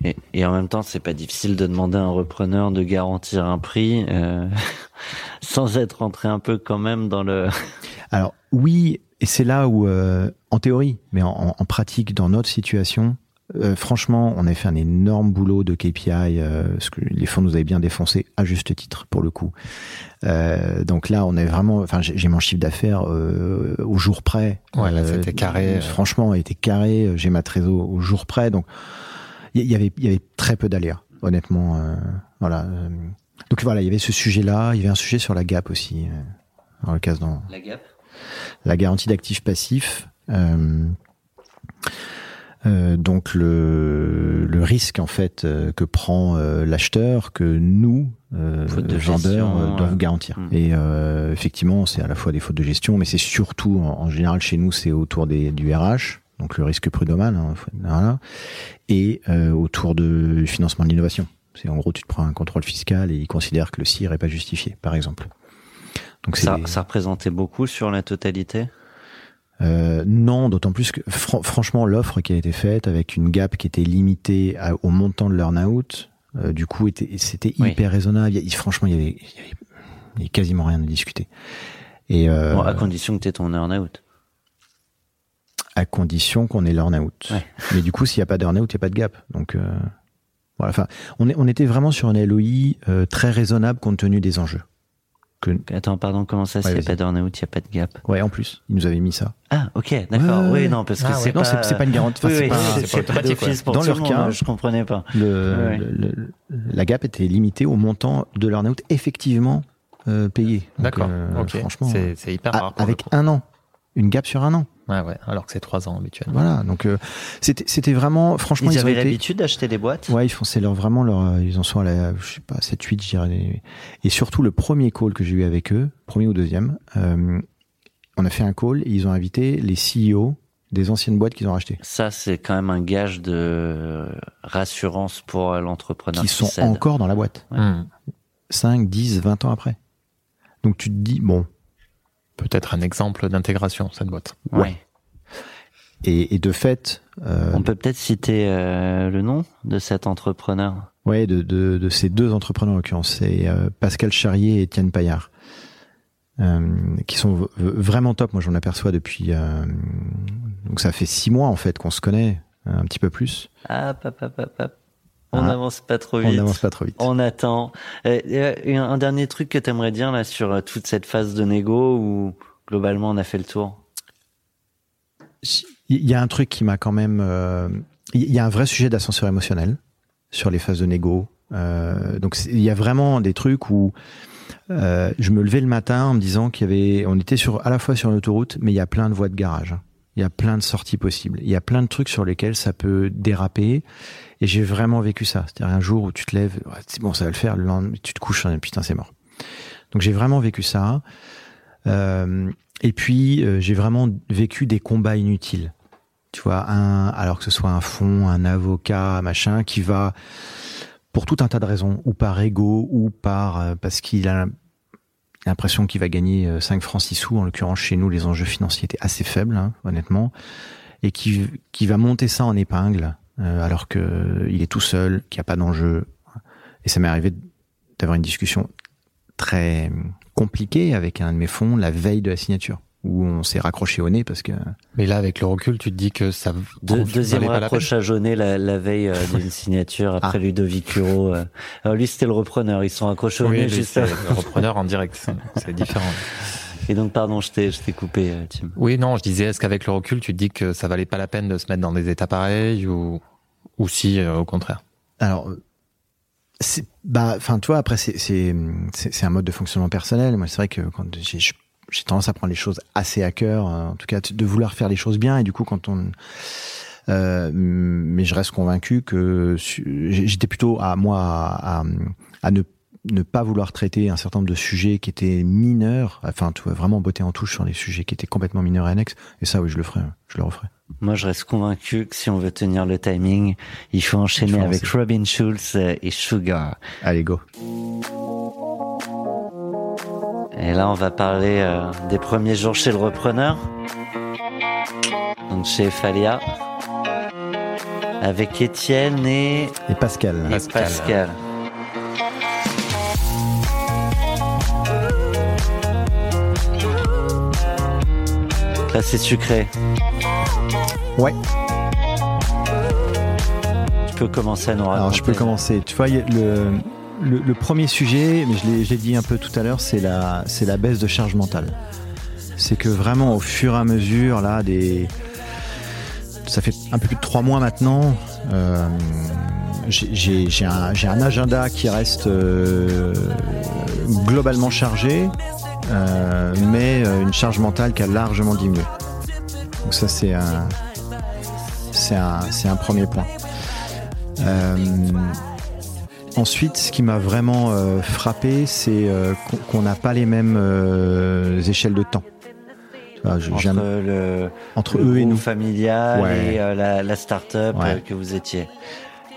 Et, et en même temps, c'est pas difficile de demander à un repreneur de garantir un prix euh, sans être rentré un peu quand même dans le. Alors oui, et c'est là où, euh, en théorie, mais en, en- en pratique, dans notre situation, euh, franchement, on a fait un énorme boulot de KPI, euh, parce que les fonds nous avaient bien défoncé à juste titre pour le coup. Euh, donc là, on est vraiment, enfin, j'ai j'ai mon chiffre d'affaires euh, au jour près. Ouais, là, c'était carré, euh. Franchement, il était carré. J'ai ma trésor au jour près, donc il y, il y avait, il y avait très peu d'aléas, honnêtement. euh, voilà. euh. Donc voilà, il y avait ce sujet-là. Il y avait un sujet sur la gap aussi, euh, dans le cas dans La gap? la garantie d'actifs passifs. Euh, donc le, le risque en fait euh, que prend euh, l'acheteur que nous euh, de vendeurs euh, doivent garantir. hmm. Et euh, effectivement, c'est à la fois des fautes de gestion, mais c'est surtout en, en général chez nous, c'est autour des, du RH, donc le risque prud'homal, hein, voilà, et euh, autour de- du financement de l'innovation. C'est en gros, tu te prends un contrôle fiscal et ils considèrent que le CIR est pas justifié, par exemple. Donc Ça, ça représentait beaucoup sur la totalité? Euh, non, d'autant plus que fran- franchement l'offre qui a été faite avec une gap qui était limitée à- au montant de l'earn-out, euh, du coup était c'était Oui. hyper raisonnable. Il franchement, il y, avait, il y avait- il y avait quasiment rien à discuter. Et euh, Bon, à condition que tu aies ton earn-out. à condition qu'on ait l'earn-out. Ouais. Mais du coup, s'il n'y a pas d'earn-out, il n'y a pas de gap. Donc euh, voilà. Enfin, on, est, on était vraiment sur une LOI très raisonnable compte tenu des enjeux. Que, Attends, pardon, comment ça, s'il n'y a pas d'earn-out, il n'y a pas de gap ouais, en plus, ils nous avaient mis ça. Ah, ok, d'accord. Ouais, ouais, oui, non, parce que Ah, c'est. Non, pas... c'est pas une garantie. enfin, Oui, c'est oui, pas- pas pas pour Dans leur le monde, cas, je comprenais pas. le, Ouais. le- le- la gap était limitée au montant de l'earn-out effectivement euh, payé. D'accord. euh, ok. Franchement, C'est hyper rare. avec un an une gap sur un an. Ouais, ouais. Alors que c'est trois ans habituellement. Voilà, donc euh, c'était c'était vraiment, franchement, Ils avaient été- l'habitude d'acheter des boîtes? Ouais, ils font c'est leur vraiment leur euh, ils en sont à la je sais pas 7 8 je dirais et surtout le premier call que j'ai eu avec eux, premier ou deuxième, euh, on a fait un call et ils ont invité les CEO des anciennes boîtes qu'ils ont rachetées Ça, c'est quand même un gage de rassurance pour l'entrepreneur qui qui, sont cède. encore dans la boîte Hmm. 5 10 20 ans après. Donc tu te dis bon Peut-être un exemple d'intégration, cette boîte. Ouais. et, et de fait euh, On peut peut-être citer euh, le nom de cet entrepreneur. ouais de, de, de ces deux entrepreneurs en l'occurrence, c'est euh, Pascal Charrier et Étienne Paillard. Euh, qui sont vraiment top. Moi, j'en aperçois depuis. euh, donc, ça fait six mois en fait qu'on se connaît, un petit peu plus. Ah, pap, pap. On Ah. n'avance pas trop On vite. n'avance pas trop vite. On attend. Un dernier truc que tu aimerais dire là sur euh, toute cette phase de négo où globalement on a fait le tour? Il y a un truc qui m'a quand même. euh, Il y a un vrai sujet d'ascenseur émotionnel sur les phases de négo. Euh, donc il y a vraiment des trucs où euh, je me levais le matin en me disant qu'il y avait, on était sur à la fois sur une autoroute, mais il y a plein de voies de garage. Il y a plein de sorties possibles. Il y a plein de trucs sur lesquels ça peut déraper. Et j'ai vraiment vécu ça. C'est-à-dire un jour où tu te lèves, ouais, c'est bon, ça va le faire. Le lendemain, tu te couches, hein, putain, c'est mort. Donc j'ai vraiment vécu ça. Euh, et puis euh, j'ai vraiment vécu des combats inutiles. Tu vois, un, alors que ce soit un fond, un avocat, machin, qui va pour tout un tas de raisons, ou par ego, ou par euh, parce qu'il a l'impression qu'il va gagner euh, 5 francs 6 sous. En l'occurrence, chez nous, les enjeux financiers étaient assez faibles, hein, honnêtement, et qui, qui va monter ça en épingle, euh, alors que il est tout seul, qu'il n'y a pas d'enjeu. Et ça m'est arrivé d'avoir une discussion très compliquée avec un de mes fonds la veille de la signature, où on s'est raccroché au nez parce que Mais là, avec le recul, tu te dis que ça De- deuxième rapprochage au nez la, la veille euh, d'une signature après Ah. Ludovic Huro. euh. Alors lui c'était le repreneur, ils sont accrochés au Oui, nez lui, juste le repreneur en direct, c'est différent. Et donc pardon, je t'ai je t'ai coupé euh, Tim. Oui, non, je disais, est-ce qu'avec le recul, tu te dis que ça valait pas la peine de se mettre dans des états pareils ou, ou si, euh, au contraire? Alors, bah, enfin, toi, après, c'est, c'est, c'est, c'est un mode de fonctionnement personnel. Moi, c'est vrai que quand j'ai, j'ai tendance à prendre les choses assez à cœur, euh, en tout cas, de vouloir faire les choses bien. Et du coup, quand on, euh, mais je reste convaincu que j'étais plutôt à moi à, à, à ne ne pas vouloir traiter un certain nombre de sujets qui étaient mineurs, enfin, tu vois, vraiment botter en touche sur les sujets qui étaient complètement mineurs et annexes. Et ça, oui, je le ferai, je le referai. Moi je reste convaincu que si on veut tenir le timing, il faut enchaîner Il faut avec. Robin Schulz et Sugar. Allez, go. Et là, on va parler euh, des premiers jours chez le repreneur. Donc chez Falia. Avec Étienne et, Et Pascal. et Pascal. Pascal. C'est sucré. Ouais. Tu peux commencer à nous raconter. Alors je peux commencer. Tu vois, le, le, le premier sujet, mais je l'ai, dit un peu tout à l'heure, c'est la, c'est la baisse de charge mentale. C'est que vraiment au fur et à mesure, là, des, ça fait un peu plus de trois mois maintenant. euh, j'ai, un, j'ai un agenda qui reste euh, globalement chargé, euh, mais euh, une charge mentale qui a largement diminué. Donc ça c'est un, c'est un, c'est un premier point. Euh, ensuite, ce qui m'a vraiment euh, frappé, c'est qu'on- n'a pas les mêmes échelles de temps. Vois, je- entre le, entre le eux et nous. familial Ouais. et euh, la, la start-up Ouais. euh, que vous étiez.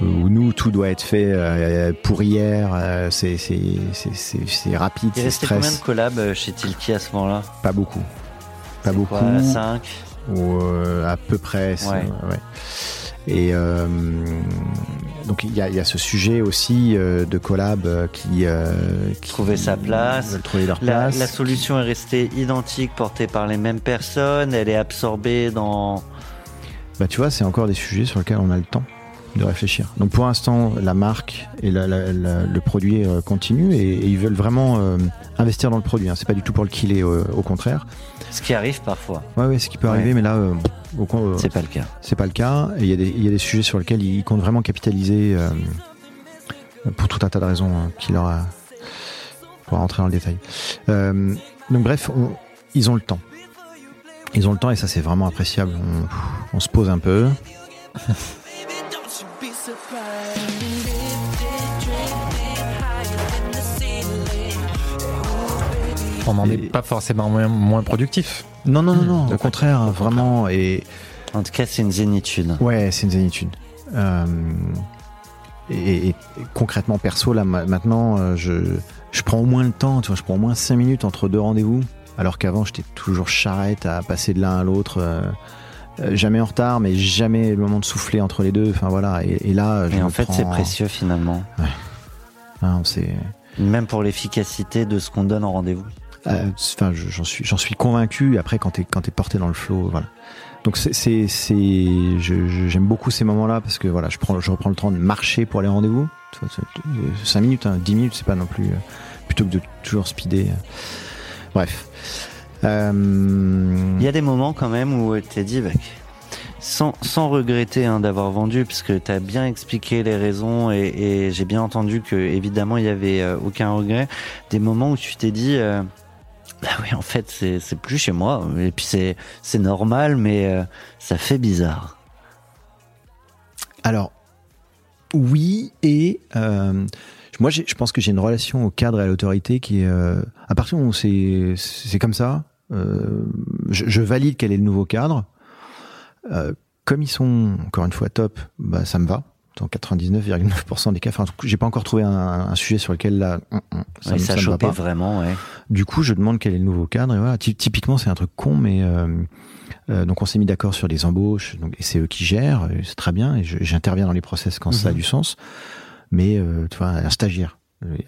Où nous, tout doit être fait euh, pour hier. euh, c'est c'est c'est rapide, Il combien de stress. collabs euh, chez Tilki à ce moment-là? Pas beaucoup. Pas beaucoup. Quoi, 5 ou euh, à peu près. Ouais. ouais. Et euh, donc il y a, il y a ce sujet aussi euh, de collab qui, qui Trouver sa place. trouver leur la, place. la solution est restée identique, portée par les mêmes personnes, elle est absorbée dans... Bah tu vois, c'est encore des sujets sur lesquels on a le temps de réfléchir. Donc pour l'instant, la marque et la- la- la- le produit euh, continuent et, et ils veulent vraiment euh, investir dans le produit. Hein. C'est pas du tout pour le killer, euh, au contraire. Ce qui arrive parfois, Ouais, ouais, ce qui peut Ouais. arriver, mais là, euh, c'est pas le cas. c'est pas le cas. Et il y, a des- il y a des sujets sur lesquels ils comptent vraiment capitaliser pour tout un tas de raisons hein, qui leur a. Pour rentrer dans le détail. Donc bref, on- ils ont le temps. Ils ont le temps et ça c'est vraiment appréciable. On, on se pose un peu. On n'en est pas forcément moins, moins productif. Non, non, non, non, De au contraire, au vraiment. Et En tout cas, c'est une zénitude. ouais, c'est une zénitude. Euh, et, et concrètement, perso, là ma- maintenant, euh, je, je prends au moins le temps, tu vois, je prends au moins 5 minutes entre deux rendez-vous, alors qu'avant, j'étais toujours charrette à passer de l'un à l'autre. euh, jamais en retard, mais jamais le moment de souffler entre les deux. Enfin voilà. Et, et là, je Et en fait, c'est précieux finalement. Hein, c'est. Même pour l'efficacité de ce qu'on donne en rendez-vous. Euh, Enfin, je- j'en suis, convaincu. Après, quand t'es, quand porté dans le flow, voilà. Donc c'est, j'aime beaucoup ces moments-là parce que voilà, je prends, je reprends le temps de marcher pour les rendez-vous. Tu vois, c'est- Cinq minutes, hein, dix minutes, c'est pas non plus euh, plutôt que de toujours speeder. euh. Bref. Euh, Il y a des moments quand même où t'es dit, bah, sans, regretter hein, d'avoir vendu, parce que tu as bien expliqué les raisons et, j'ai bien entendu que évidemment il y avait euh, aucun regret. Des moments où tu t'es dit, euh, bah oui, en fait c'est plus chez moi. Et puis c'est normal, mais euh, ça fait bizarre. Alors, oui, et euh, moi, je pense que j'ai une relation au cadre et à l'autorité qui est. euh, à partir où c'est comme ça, euh, je, je valide quel est le nouveau cadre. Comme ils sont, encore une fois, top, bah, ça me va. Dans 99,9% des cas. Enfin, j'ai pas encore trouvé un, un sujet sur lequel là, hum, hum, ça, Ouais, ça ça me va vraiment, ouais. Du coup, je demande quel est le nouveau cadre. Et voilà, Ty- typiquement, c'est un truc con, mais euh, euh, donc on s'est mis d'accord sur les embauches. Donc et c'est eux qui gèrent, c'est très bien. Et j'interviens dans les process quand ça a Mhm. du sens. Mais euh, tu vois, un stagiaire.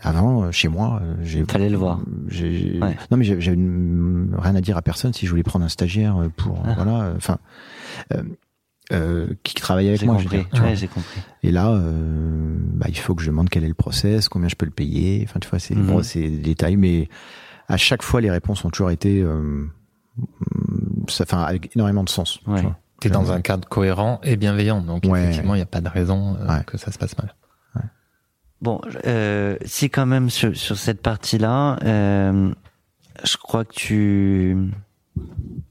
Avant, chez moi, j'ai. Fallait le voir. Ouais. Non, mais j'avais rien à dire à personne si je voulais prendre un stagiaire pour Ah. voilà. Enfin. Euh, qui travaille avec moi. compris. Ouais, j'ai compris. Et là, euh, bah, il faut que je demande quel est le process, combien je peux le payer. Enfin, tu vois, c'est Mhm. bon, c'est des détails, mais à chaque fois, les réponses ont toujours été, euh, ça, enfin, avec énormément de sens. tu Ouais. T'es dans un cadre cohérent et bienveillant, donc Ouais. effectivement, il n'y a pas de raison euh, Ouais. que ça se passe mal. Bon, euh, si quand même sur, sur cette partie-là, euh, je crois que tu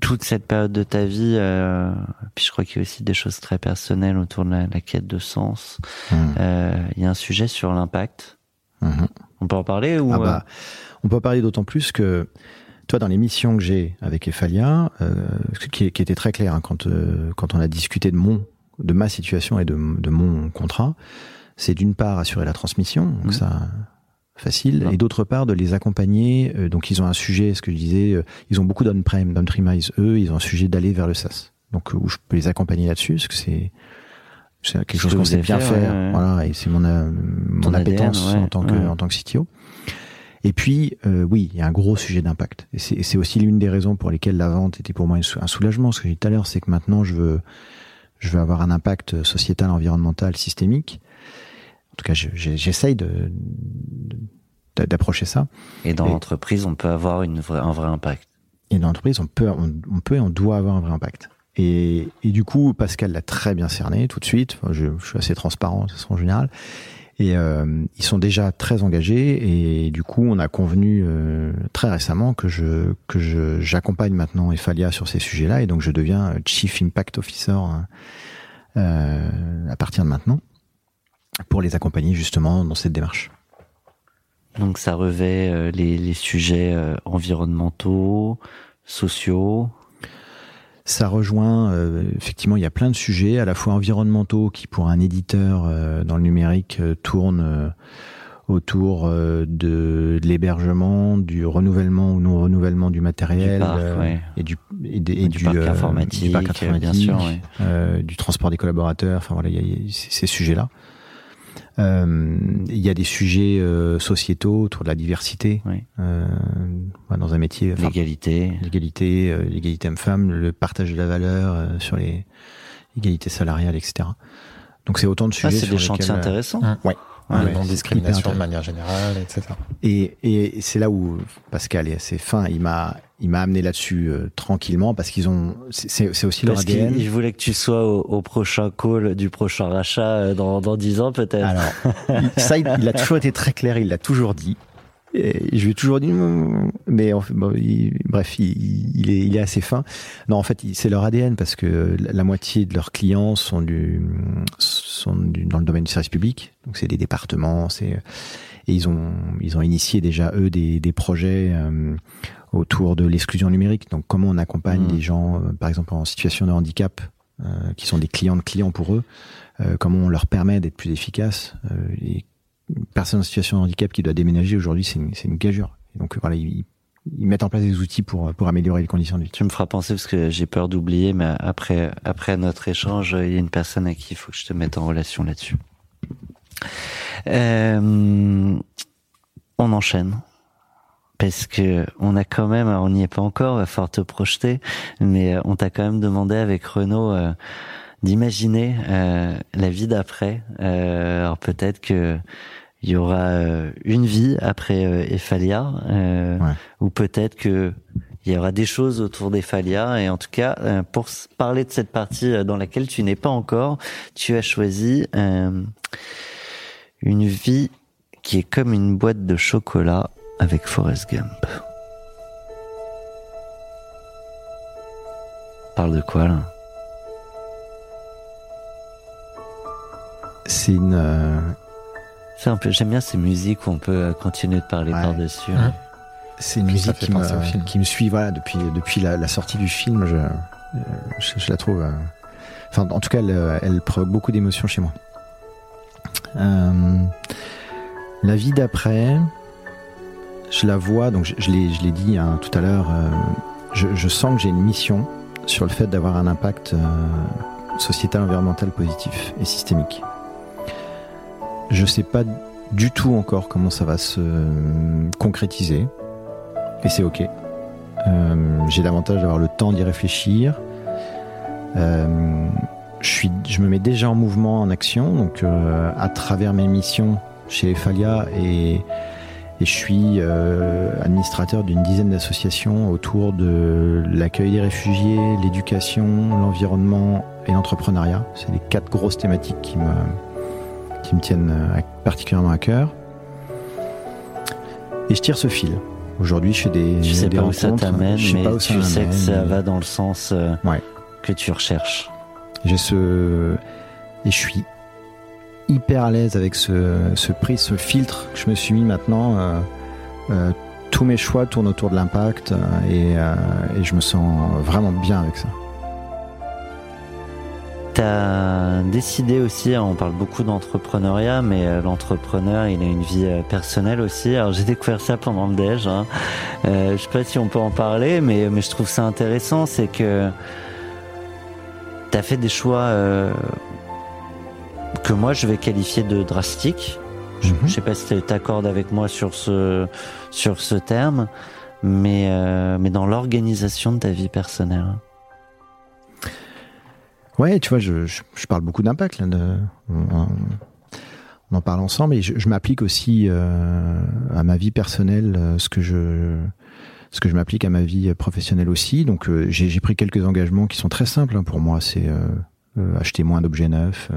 toute cette période de ta vie, euh, puis je crois qu'il y a aussi des choses très personnelles autour de la, la quête de sens. Mhm. Euh, Il y a un sujet sur l'impact. Mhm. On peut en parler ou Ah euh, bah, on peut en parler d'autant plus que, toi, dans les missions que j'ai avec Efalia, euh, ce qui, qui était très clair hein, quand, euh, quand on a discuté de mon, de ma situation et de, de mon contrat, c'est d'une part assurer la transmission, donc Mhm. ça facile, et d'autre part de les accompagner. euh, donc ils ont un sujet, ce que je disais, euh, ils ont beaucoup d'on-prem, d'on-premise. Eux, ils ont un sujet d'aller vers le SaaS. Donc euh, où je peux les accompagner là-dessus, parce que c'est c'est quelque chose qu'on sait bien faire. ouais, ouais. Voilà, et c'est mon euh, mon appétence ADN, ouais, en tant que en tant que CTO. Et puis, euh, oui, il y a un gros sujet d'impact. Et c'est aussi l'une des raisons pour lesquelles la vente était pour moi un soulagement. Ce que j'ai dit tout à l'heure, c'est que maintenant, je veux, je veux avoir un impact sociétal, environnemental, systémique. En tout cas, j'essaye de, d'approcher ça. Et dans l'entreprise, on peut avoir une vraie, un vrai impact. Et dans l'entreprise, on peut, on, on peut et on doit avoir un vrai impact. Et, et du coup, Pascal l'a très bien cerné tout de suite. Enfin, je, je suis assez transparent de façon générale. Et euh, ils sont déjà très engagés. Et du coup, on a convenu euh, très récemment que je que je j'accompagne maintenant Efalia sur ces sujets-là. Et donc, je deviens Chief Impact Officer euh, à partir de maintenant pour les accompagner justement dans cette démarche. Donc ça revêt euh, les, les sujets euh, environnementaux, sociaux. Ça rejoint, euh, effectivement, il y a plein de sujets, à la fois environnementaux, qui pour un éditeur euh, dans le numérique euh, tournent autour de, de l'hébergement, du renouvellement ou non renouvellement du matériel Du parc, ouais. et du et, des- et Du parc informatique, du parc informatique, bien sûr, ouais. du transport des collaborateurs. Enfin voilà, il y a, il y a ces, ces sujets-là. Euh, Il y a des sujets euh, sociétaux autour de la diversité Oui. euh, dans un métier. enfin, L'égalité. l'égalité, euh, l'égalité homme-femme, le partage de la valeur euh, sur les égalités salariales, etc. Donc c'est autant de Ah, sujets c'est sur des chantiers lesquels, euh, intéressants. Ouais. Ouais, Ouais, c'est non-discrimination de manière générale, etc. Et, et c'est là où Pascal est assez fin. Il m'a, il m'a amené là-dessus euh, tranquillement parce qu'ils ont, c'est- aussi leur Parce ADN. qu'il il voulait que tu sois au, au prochain call du prochain rachat euh, dans, dans 10 ans peut-être. Alors, ça, il, il a toujours été très clair. Il l'a toujours dit. Et je lui ai toujours dit, mais en fait, bon, il- bref, il, il est, il est assez fin. Non, en fait, c'est leur ADN parce que la, la moitié de leurs clients sont du, sont du- dans le domaine du service public. Donc c'est des départements, c'est et ils ont, ils ont initié déjà eux des, des projets euh, autour de l'exclusion numérique. Donc comment on accompagne Mhm. des gens, euh, par exemple en situation de handicap, euh, qui sont des clients de clients pour eux, euh, comment on leur permet d'être plus efficaces. Euh, et une personne en situation de handicap qui doit déménager aujourd'hui, c'est une, une gageure. Et donc voilà, ils, ils mettent en place des outils pour, pour améliorer les conditions de vie. Tu me feras penser parce que j'ai peur d'oublier, mais après, après notre échange, il y a une personne à qui il faut que je te mette en relation là-dessus. Euh, on enchaîne. Parce que on a quand même, on n'y est pas encore, va falloir te projeter, mais euh, on t'a quand même demandé avec Renaud euh, d'imaginer euh, la vie d'après. Euh, alors peut-être que il y aura une vie après Ephalia, euh, Ouais. ou peut-être que il y aura des choses autour d'Ephalia. Et en tout cas, pour parler de cette partie dans laquelle tu n'es pas encore, tu as choisi euh, une vie qui est comme une boîte de chocolat avec Forrest Gump. Parle de quoi là? C'est une, euh, peu. J'aime bien ces musiques où on peut euh, continuer de parler Ouais. par-dessus. Ouais. c'est une Ça musique fait qui penser au me, film. qui me suit voilà, depuis, depuis la, la sortie du film. Je, euh, je, je la trouve. euh, Enfin, en tout cas, elle, elle provoque beaucoup d'émotions chez moi. Euh, la vie d'après, je la vois, donc je, je l'ai dit hein, tout à l'heure, euh, je, je sens que j'ai une mission sur le fait d'avoir un impact euh, sociétal, environnemental positif et systémique. Je sais pas du tout encore comment ça va se concrétiser, et c'est ok. Euh, j'ai l'avantage d'avoir le temps d'y réfléchir. Euh, je, suis, je me mets déjà en mouvement, en action, donc euh, à travers mes missions chez Falia et, et je suis euh, administrateur d'une dizaine d'associations autour de l'accueil des réfugiés, l'éducation, l'environnement et l'entrepreneuriat. C'est les quatre grosses thématiques qui me, qui me tiennent euh, particulièrement à cœur. Et je tire ce fil. Aujourd'hui, je fais des, Tu sais des pas où ça t'amène, mais pas où ça tu sais que ça va dans le sens euh, Ouais. que tu recherches. J'ai ce et je suis hyper à l'aise avec ce, prix, ce filtre que je me suis mis maintenant. euh, euh, tous mes choix tournent autour de l'impact euh, et, je me sens vraiment bien avec ça. T'as décidé aussi, on parle beaucoup d'entrepreneuriat, mais l'entrepreneur, il a une vie personnelle aussi. Alors j'ai découvert ça pendant le déj. Hein. Euh, je sais pas si on peut en parler, mais je trouve ça intéressant, c'est que t'as fait des choix que moi je vais qualifier de drastiques. Je, Mhm. je sais pas si tu t'accordes avec moi sur ce sur ce terme, mais euh, mais dans l'organisation de ta vie personnelle. Ouais, tu vois, je, je, je parle beaucoup d'impact là. De, on, on en parle ensemble et je, je m'applique aussi euh, à ma vie personnelle euh, ce que je ce que je m'applique à ma vie professionnelle aussi. Donc euh, j'ai j'ai pris quelques engagements qui sont très simples hein, pour moi. C'est acheter moins d'objets neufs.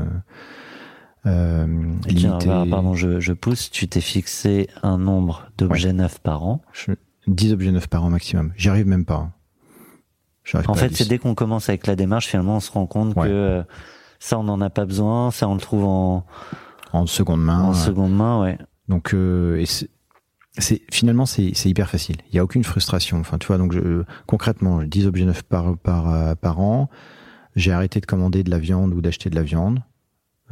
Euh, tiens, bah, pardon, je, je pousse. Tu t'es fixé un nombre d'objets neufs par an. je- 10 objets neufs par an maximum. J'y arrive même pas. hein. En pas fait, 10. c'est dès qu'on commence avec la démarche, finalement, on se rend compte Ouais. que euh, ça, on n'en a pas besoin. Ça, on le trouve en, en seconde main. en euh, seconde main, ouais. Donc, euh, et c'est, finalement, c'est, hyper facile. Il y a aucune frustration. Enfin, tu vois, donc je, concrètement, 10 objets neufs par, par, par an. J'ai arrêté de commander de la viande ou d'acheter de la viande.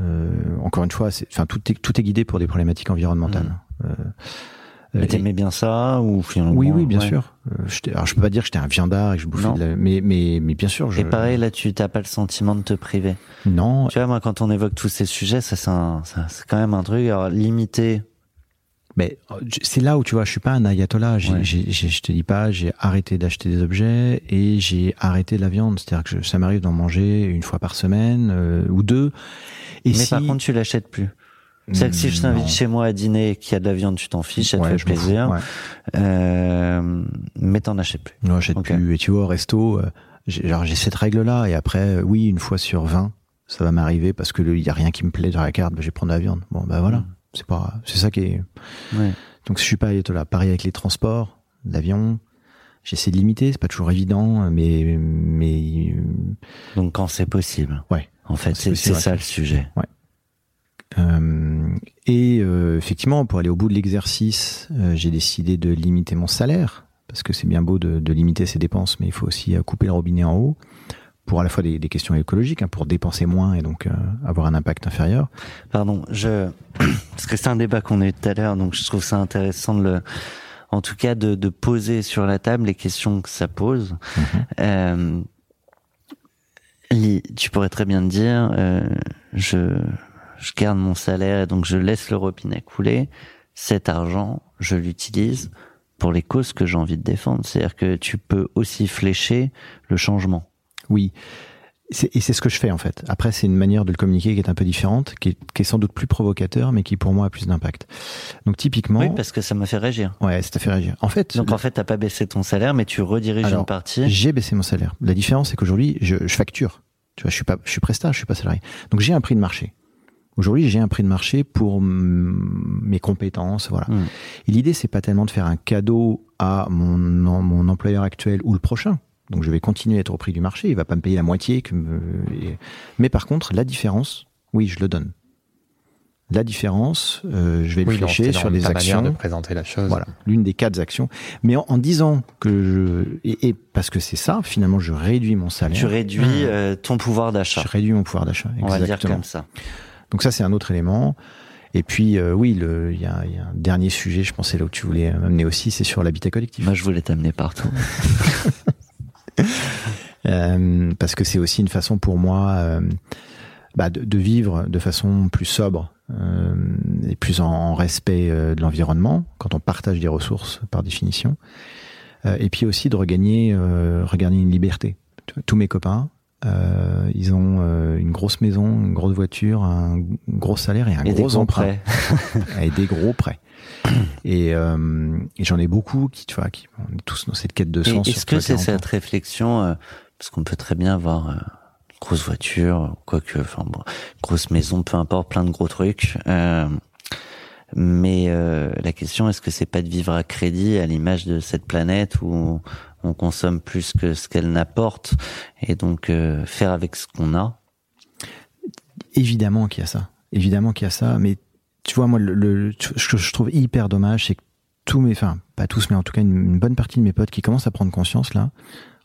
Euh, encore une fois, c'est, enfin, tout est, tout est guidé pour des problématiques environnementales. Euh, Mais et- t'aimais bien ça ou finalement oui, oui, bien ouais. sûr. Euh, alors, je peux pas dire que j'étais un viandard et que je bouffais de la, mais, mais, mais bien sûr, je, Et pareil, là, tu t'as pas le sentiment de te priver. non, Tu vois, moi, quand on évoque tous ces sujets, ça, c'est un- ça, c'est quand même un truc. Alors, limité. Mais euh, c'est là où tu vois, je suis pas un ayatollah. J'ai, Ouais. j'ai- j'ai- je te dis pas, j'ai arrêté d'acheter des objets et j'ai arrêté de la viande. C'est-à-dire que je- ça m'arrive d'en manger une fois par semaine euh, ou deux. Et mais si... par contre, tu l'achètes plus. C'est-à-dire que si je t'invite chez moi à dîner et qu'il y a de la viande, tu t'en fiches, ça te Ouais, fait plaisir. Ouais. Euh, mais t'en achètes plus. Non, j'achète Ok. plus. Et tu vois, au resto, euh, j'ai, genre, j'ai cette règle-là. Et après, euh, oui, une fois sur 20, ça va m'arriver parce que il y a rien qui me plaît dans la carte, bah, je vais prendre de la viande. Bon, bah voilà. C'est pas, c'est ça qui est, Ouais. Donc je suis pas là. Pareil avec les transports, l'avion. J'essaie de limiter, c'est pas toujours évident, mais mais Donc quand c'est possible. Ouais. En fait, C'est ça le sujet. Euh, et euh, effectivement, pour aller au bout de l'exercice, euh, j'ai décidé de limiter mon salaire parce que c'est bien beau de, de limiter ses dépenses, mais il faut aussi euh, couper le robinet en haut pour à la fois des, des questions écologiques, hein, pour dépenser moins et donc euh, avoir un impact inférieur. Pardon, je parce que c'est un débat qu'on a eu tout à l'heure, donc je trouve ça intéressant de le, en tout cas de, de poser sur la table les questions que ça pose. Euh, Li, tu pourrais très bien te dire, euh, je je garde mon salaire et donc je laisse le robinet couler. Cet argent, je l'utilise pour les causes que j'ai envie de défendre. C'est-à-dire que tu peux aussi flécher le changement. Oui. Et c'est ce que je fais en fait. Après, c'est une manière de le communiquer qui est un peu différente, qui est, qui est sans doute plus provocateur, mais qui pour moi a plus d'impact. Donc typiquement, Oui, parce que ça m'a fait réagir. ouais, ça fait réagir. En fait, Donc en fait, t'as pas baissé ton salaire, mais tu rediriges Alors, une partie. J'ai baissé mon salaire. La différence, c'est qu'aujourd'hui, je, je facture. Tu vois, je suis pas, je suis prestat, je suis pas salarié. Donc j'ai un prix de marché. Aujourd'hui, j'ai un prix de marché pour mes compétences, voilà. Mm. Et l'idée, c'est pas tellement de faire un cadeau à mon, mon employeur actuel ou le prochain. Donc je vais continuer à être au prix du marché. Il va pas me payer la moitié. Que me- et- Mais par contre, la différence, oui, je le donne. La différence, euh, je vais le Oui, non, flécher sur des actions. de présenter la chose. Voilà, l'une des quatre actions. Mais en, en disant que je et, et parce que c'est ça, finalement, je réduis mon salaire. Tu réduis euh, ton pouvoir d'achat. je réduis mon pouvoir d'achat. On va dire Exactement. comme ça. Donc ça, c'est un autre élément. Et puis, euh, oui, le- il y a, il y a un dernier sujet, je pensais là où tu voulais m'amener aussi, c'est sur l'habitat collectif. Moi, je voulais t'amener partout. Euh, parce que c'est aussi une façon pour moi euh, bah, de, de vivre de façon plus sobre euh, et plus en, en respect euh, de l'environnement quand on partage des ressources par définition. Et puis aussi de regagner, euh, regagner une liberté. Tous mes copains, euh, ils ont euh, une grosse maison, une grosse voiture, un gros salaire et un Et gros emprunt et des gros prêts. Et, euh, et j'en ai beaucoup qui, tu vois, qui on est tous dans cette quête de sens. Est-ce que c'est 40 ans. cette réflexion, euh, parce qu'on peut très bien avoir euh, une grosse voiture, quoique, enfin bon, grosse maison, peu importe, plein de gros trucs. mais la question, est-ce que c'est pas de vivre à crédit à l'image de cette planète où on consomme plus que ce qu'elle n'apporte et donc faire avec ce qu'on a? Évidemment qu'il y a ça. Évidemment qu'il y a ça. Mais tu vois, moi, le, le- ce que je trouve hyper dommage, c'est que tous mes, enfin, pas tous, mais en tout cas une, une bonne partie de mes potes qui commencent à prendre conscience là,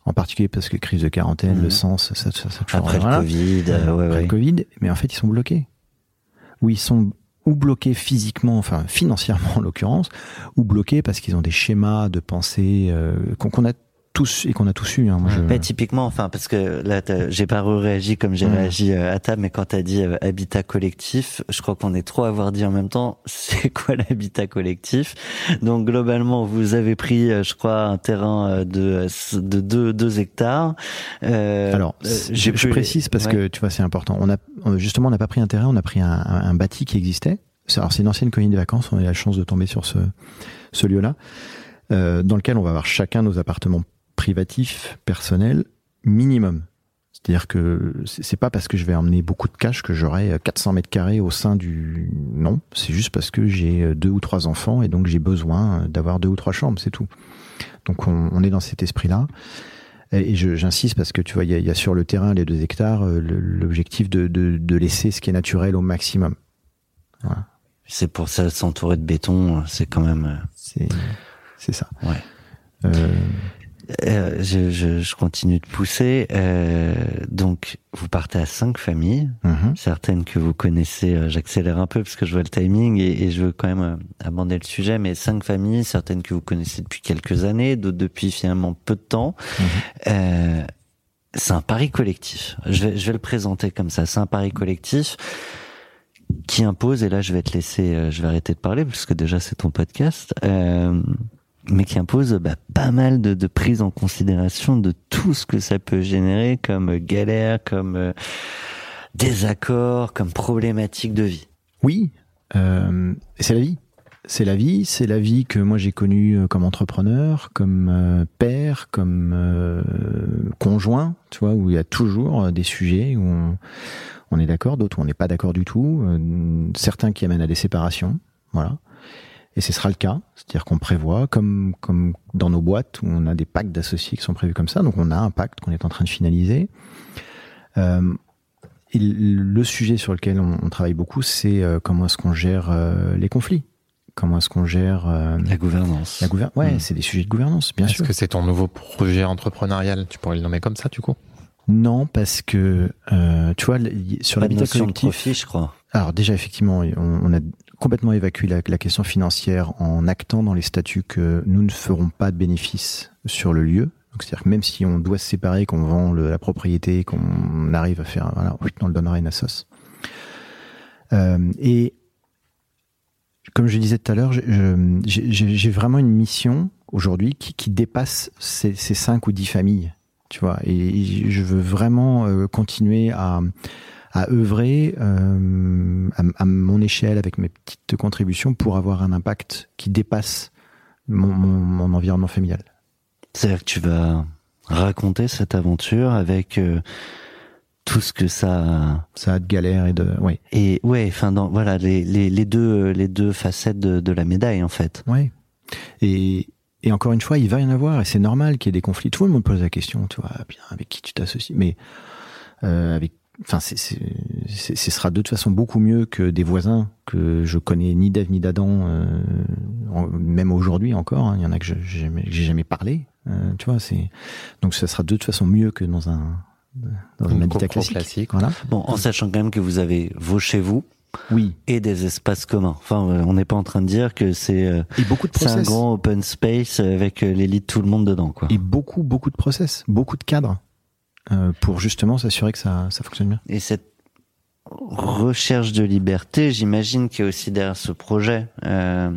en particulier parce que crise de quarantaine, Mhm. le sens, ça, ça, ça après le Covid. euh, ouais, Après ouais. le Covid, mais en fait, ils sont bloqués. Ou ils sont ou bloqués physiquement, enfin financièrement en l'occurrence, ou bloqués parce qu'ils ont des schémas de pensée euh, qu'on a tous et qu'on a tous eu. Hein. Moi, je- Ouais, typiquement, enfin, parce que là, j'ai pas réagi comme j'ai Mhm. réagi euh, à table, mais quand t'as dit euh, habitat collectif, je crois qu'on est trop à avoir dit en même temps, c'est quoi l'habitat collectif? Donc globalement, vous avez pris, euh, je crois, un terrain de de deux, deux hectares. Euh, Alors, je, précise parce ouais. que tu vois, c'est important. On a justement, on n'a pas pris un terrain, on a pris un, un- un bâti qui existait. Alors, c'est une ancienne colonie de vacances. On a eu la chance de tomber sur ce, ce lieu-là, euh, dans lequel on va avoir chacun nos appartements privatifs, personnels, minimum. C'est-à-dire que c'est pas parce que je vais emmener beaucoup de cash que j'aurai 400 mètres carrés au sein du. Non, c'est juste parce que j'ai deux ou trois enfants et donc j'ai besoin d'avoir deux ou trois chambres, c'est tout. Donc on, on est dans cet esprit-là. Et j'insiste parce que tu vois, il y, a- il y a sur le terrain, les deux hectares, euh, l'objectif de, de, de laisser ce qui est naturel au maximum. C'est pour ça s'entourer de béton, c'est quand même. euh, C'est c'est ça. Ouais. Euh, Euh, je, je, je continue de pousser. Euh, donc, vous partez à cinq familles. mhm. certaines que vous connaissez. euh, J'accélère un peu parce que je vois le timing et, et je veux quand même euh, aborder le sujet. Mais cinq familles, certaines que vous connaissez depuis quelques années, d'autres depuis finalement peu de temps. Euh, c'est un pari collectif. Je vais, je vais le présenter comme ça. C'est un pari collectif qui impose. Et là, je vais te laisser. euh, je vais arrêter de parler parce que déjà c'est ton podcast. Mais qui impose bah, pas mal de, prise en considération de tout ce que ça peut générer comme euh, galère, comme euh, désaccord, comme problématique de vie. Oui, euh, c'est la vie. C'est la vie, c'est la vie que moi j'ai connue comme entrepreneur, comme père, comme conjoint, tu vois, où il y a toujours des sujets où on, on est d'accord, d'autres où on n'est pas d'accord du tout, certains qui amènent à des séparations, voilà. Et ce sera le cas, c'est-à-dire qu'on prévoit, comme, comme dans nos boîtes où on a des pactes d'associés qui sont prévus comme ça, donc on a un pacte qu'on est en train de finaliser. Euh, et le sujet sur lequel on, on travaille beaucoup, c'est euh, comment est-ce qu'on gère euh, les conflits, comment est-ce qu'on gère euh, La gouvernance. la gouvernance. Ouais, Mm. c'est des sujets de gouvernance, bien Est-ce sûr. que c'est ton nouveau projet entrepreneurial? Tu pourrais le nommer comme ça, du coup? Non, parce que euh, tu vois, sur l'habitat notion de collectif. profit, je crois. Alors déjà, effectivement, on, on a complètement évacué la, question financière en actant dans les statuts que nous ne ferons pas de bénéfices sur le lieu. C'est-à-dire que même si on doit se séparer, qu'on vend la propriété, qu'on arrive à faire, voilà, on le donnera à une assos. Euh, et comme je disais tout à l'heure, j'ai vraiment une mission aujourd'hui qui, qui dépasse ces, ces cinq ou dix familles, tu vois. Et je veux vraiment euh, continuer à, à œuvrer euh, à, à mon échelle avec mes petites contributions pour avoir un impact qui dépasse mon, mon, mon environnement familial. C'est-à-dire que tu vas raconter cette aventure avec euh, tout ce que ça Ça a de galère et de, oui, et ouais, enfin dans voilà les, les, les deux les deux facettes de, de la médaille en fait. oui. Et, et encore une fois, il va y en avoir et c'est normal qu'il y ait des conflits. Tout le monde pose la question, tu vois, bien avec qui tu t'associes, mais euh, avec Enfin, c'est, ce sera de toute façon beaucoup mieux que des voisins que je connais ni d'Ève ni d'Adam, euh, même aujourd'hui encore. hein. Il y en a que j'ai jamais, parlé. euh, tu vois, c'est donc ça sera de toute façon mieux que dans un dans un habitat classique. classique. Voilà. Bon, en sachant quand même que vous avez vos chez vous Oui. et des espaces communs. Enfin, euh, on n'est pas en train de dire que c'est euh, un grand open space avec euh, l'élite tout le monde dedans quoi. Et beaucoup, beaucoup de process, beaucoup de cadres euh, pour justement s'assurer que ça, ça fonctionne bien. Et cette recherche de liberté, j'imagine qu'il y a aussi derrière ce projet. Euh,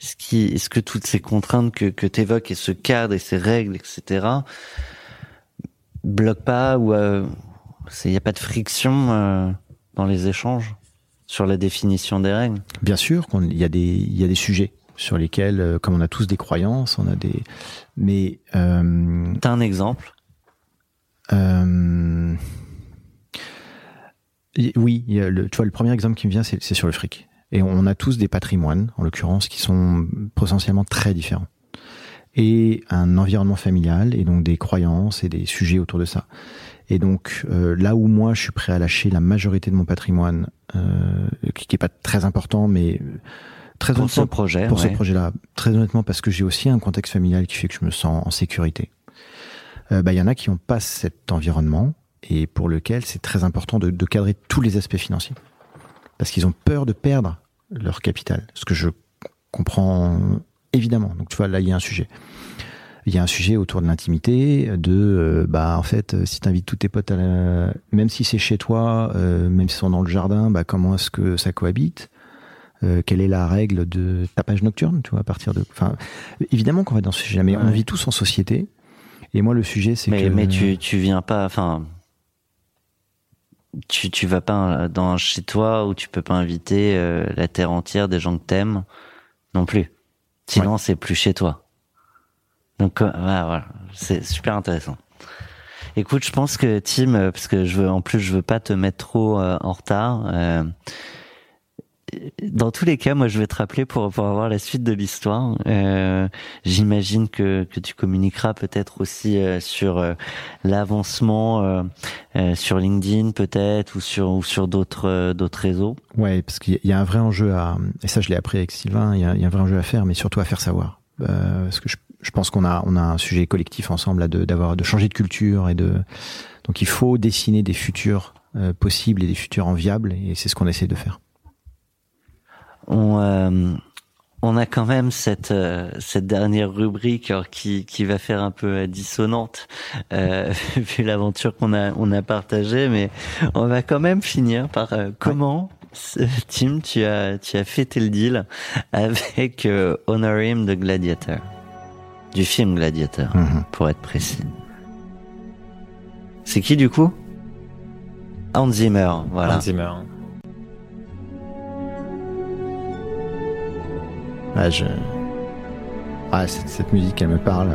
est-ce, qui, est-ce que toutes ces contraintes que, que tu évoques et ce cadre et ces règles, etc., bloquent pas ou il n'y a pas de friction euh, dans les échanges sur la définition des règles? Bien sûr qu'il y a des, y a des sujets sur lesquels, euh, comme on a tous des croyances, on a des, mais euh, T'as un exemple? Euh, oui, le, tu vois, le premier exemple qui me vient, c'est sur le fric. Et on a tous des patrimoines, en l'occurrence, qui sont potentiellement très différents. Et un environnement familial, et donc des croyances et des sujets autour de ça. Et donc, euh, là où moi, je suis prêt à lâcher la majorité de mon patrimoine, euh, qui qui est pas très important, mais très pour ce honnêtement, projet pour ce projet-là, très honnêtement, parce que j'ai aussi un contexte familial qui fait que je me sens en sécurité. Euh, bah, il y en a qui n'ont pas cet environnement et pour lequel c'est très important de, de cadrer tous les aspects financiers. Parce qu'ils ont peur de perdre leur capital. Ce que je comprends évidemment. Donc tu vois, là, il y a un sujet. Il y a un sujet autour de l'intimité, de euh, bah en fait, euh, si tu invites tous tes potes à la... même si c'est chez toi, euh, même s'ils sont dans le jardin, bah comment est-ce que ça cohabite? Euh, Quelle est la règle de tapage nocturne, tu vois, à partir de enfin évidemment qu'on va dans ce sujet mais on vit tous en société. Et moi le sujet c'est mais, que mais tu, tu viens pas, enfin, tu, tu vas pas dans chez toi où tu peux pas inviter euh, la terre entière des gens que t'aimes non plus. Sinon, c'est plus chez toi. Donc, euh, voilà, voilà. c'est super intéressant. Écoute, je pense que Tim, euh, parce que je veux, en plus, je veux pas te mettre trop euh, en retard. Dans tous les cas, moi, je vais te rappeler pour, pour avoir la suite de l'histoire. Euh, J'imagine que, que tu communiqueras peut-être aussi euh, sur euh, l'avancement sur LinkedIn, peut-être, ou sur sur d'autres d'autres réseaux. Ouais, parce qu'il y a- un vrai enjeu à, et ça je l'ai appris avec Sylvain, il y, a, il y a un vrai enjeu à faire, mais surtout à faire savoir. Parce que je, je pense qu'on a, on a un sujet collectif ensemble là, de, de changer de culture et de, donc il faut dessiner des futurs possibles et des futurs enviables, et c'est ce qu'on essaie de faire. On euh, on a quand même cette euh, cette dernière rubrique alors, qui qui va faire un peu euh, dissonante euh, vu l'aventure qu'on a on a partagée, mais on va quand même finir par euh, comment. Tim, tu as tu as fêté le deal avec euh, Honor Him de Gladiator, du film Gladiator, Mhm. pour être précis. C'est qui du coup? Hans Zimmer, voilà. Hans Zimmer. Ah, je, ah, cette, cette musique, elle me parle.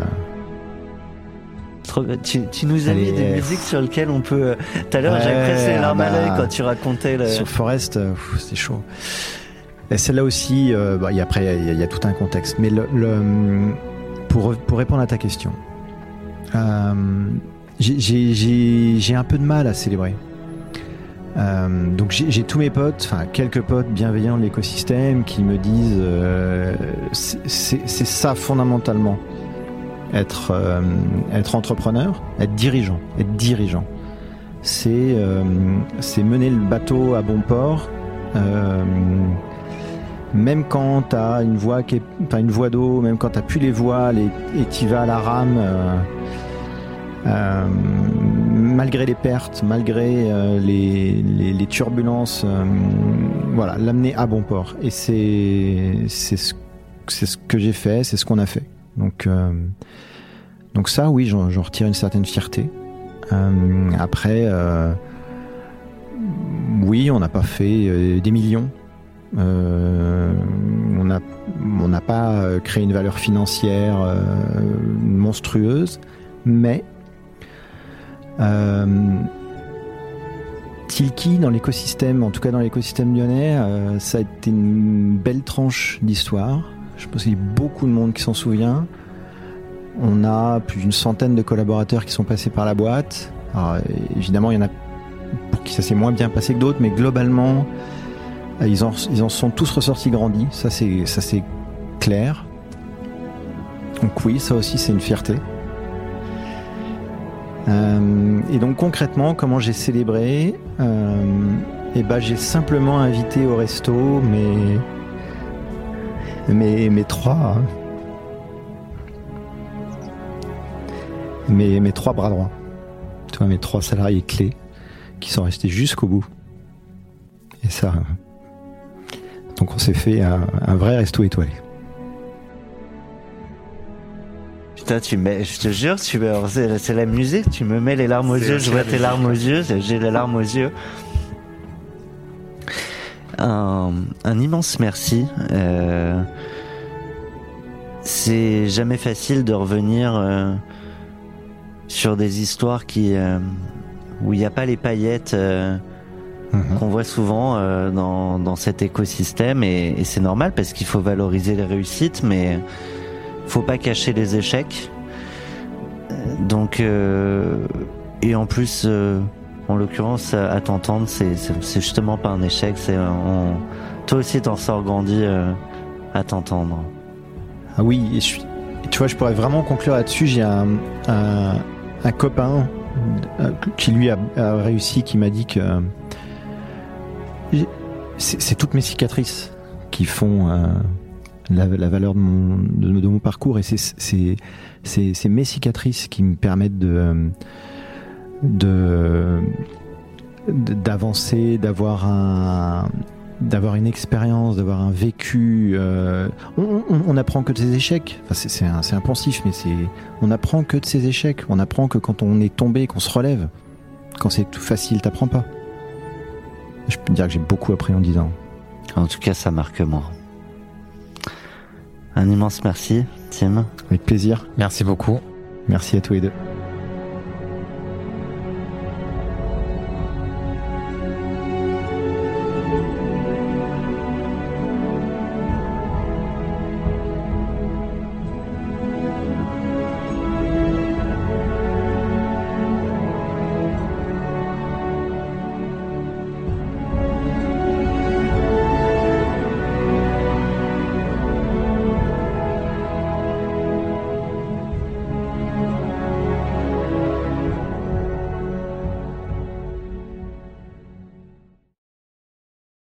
Tu, tu nous as mis des musiques sur lesquelles on peut. euh, Tout à l'heure, Ouais, j'avais presque les ah à bah, l'œil quand tu racontais le. Sur Forest, euh, c'était chaud. Et celle-là aussi, euh, bah, après, il y, a- il y a tout un contexte. Mais le, le- pour, pour répondre à ta question, euh, j'ai- j'ai j'ai- j'ai un peu de mal à célébrer. Euh, donc j'ai tous mes potes, enfin quelques potes bienveillants de l'écosystème qui me disent euh, c'est ça fondamentalement être euh, être entrepreneur, être dirigeant, être dirigeant. C'est c'est mener le bateau à bon port. même quand tu as une voie qui est, enfin, une voie d'eau, même quand tu plus les voiles et tu vas à la rame, malgré les pertes, malgré euh, les, turbulences, euh, voilà, l'amener à bon port. Et c'est ce, ce que j'ai fait, c'est ce qu'on a fait. Donc euh, donc ça, oui, j'en retire une certaine fierté. Après, oui, on n'a pas fait des millions. On n'a on pas créé une valeur financière monstrueuse, mais Tilki dans l'écosystème, en tout cas dans l'écosystème lyonnais, euh, ça a été une belle tranche d'histoire. Je pense qu'il y a beaucoup de monde qui s'en souvient. On a plus d'une centaine de collaborateurs qui sont passés par la boîte. Évidemment, il y en a pour qui ça s'est moins bien passé que d'autres, mais globalement, euh, ils en, ils en sont tous ressortis grandis. Ça, c'est clair. Donc oui, ça aussi, c'est une fierté. Euh, et donc concrètement, comment j'ai célébré euh, Eh ben, j'ai simplement invité au resto mes mes, mes trois mes, mes trois bras droits. Tu vois, mes trois salariés clés qui sont restés jusqu'au bout. Et ça, donc on s'est fait un, un vrai resto étoilé. Putain, tu mets, je te jure, tu me, c'est, la musique, tu me mets les larmes aux yeux, je vois tes larmes aux yeux, j'ai les larmes aux yeux. Un, un immense merci. Euh, c'est jamais facile de revenir euh, sur des histoires qui euh, où il n'y a pas les paillettes Mhm. qu'on voit souvent dans, dans cet écosystème et, et c'est normal parce qu'il faut valoriser les réussites mais faut pas cacher les échecs donc euh, et en plus euh, en l'occurrence à t'entendre c'est c'est justement pas un échec c'est toi aussi t'en sors grandi euh, à t'entendre Ah oui, je tu vois, je pourrais vraiment conclure là-dessus. J'ai un, copain qui lui a, réussi, qui m'a dit que c'est toutes mes cicatrices qui font la, valeur de mon, parcours et c'est mes cicatrices qui me permettent de de d'avancer, d'avoir un une expérience, d'avoir un vécu. euh, on, on, on apprend que de ses échecs. C'est- un- c'est impensif, mais on apprend que de ses échecs. On apprend que quand on est tombé, qu'on se relève. Quand c'est tout facile, t'apprends pas. Je peux dire que j'ai beaucoup appris en 10 ans. en tout cas ça marque moi un immense merci Tim Avec plaisir. Merci beaucoup. Merci à tous les deux.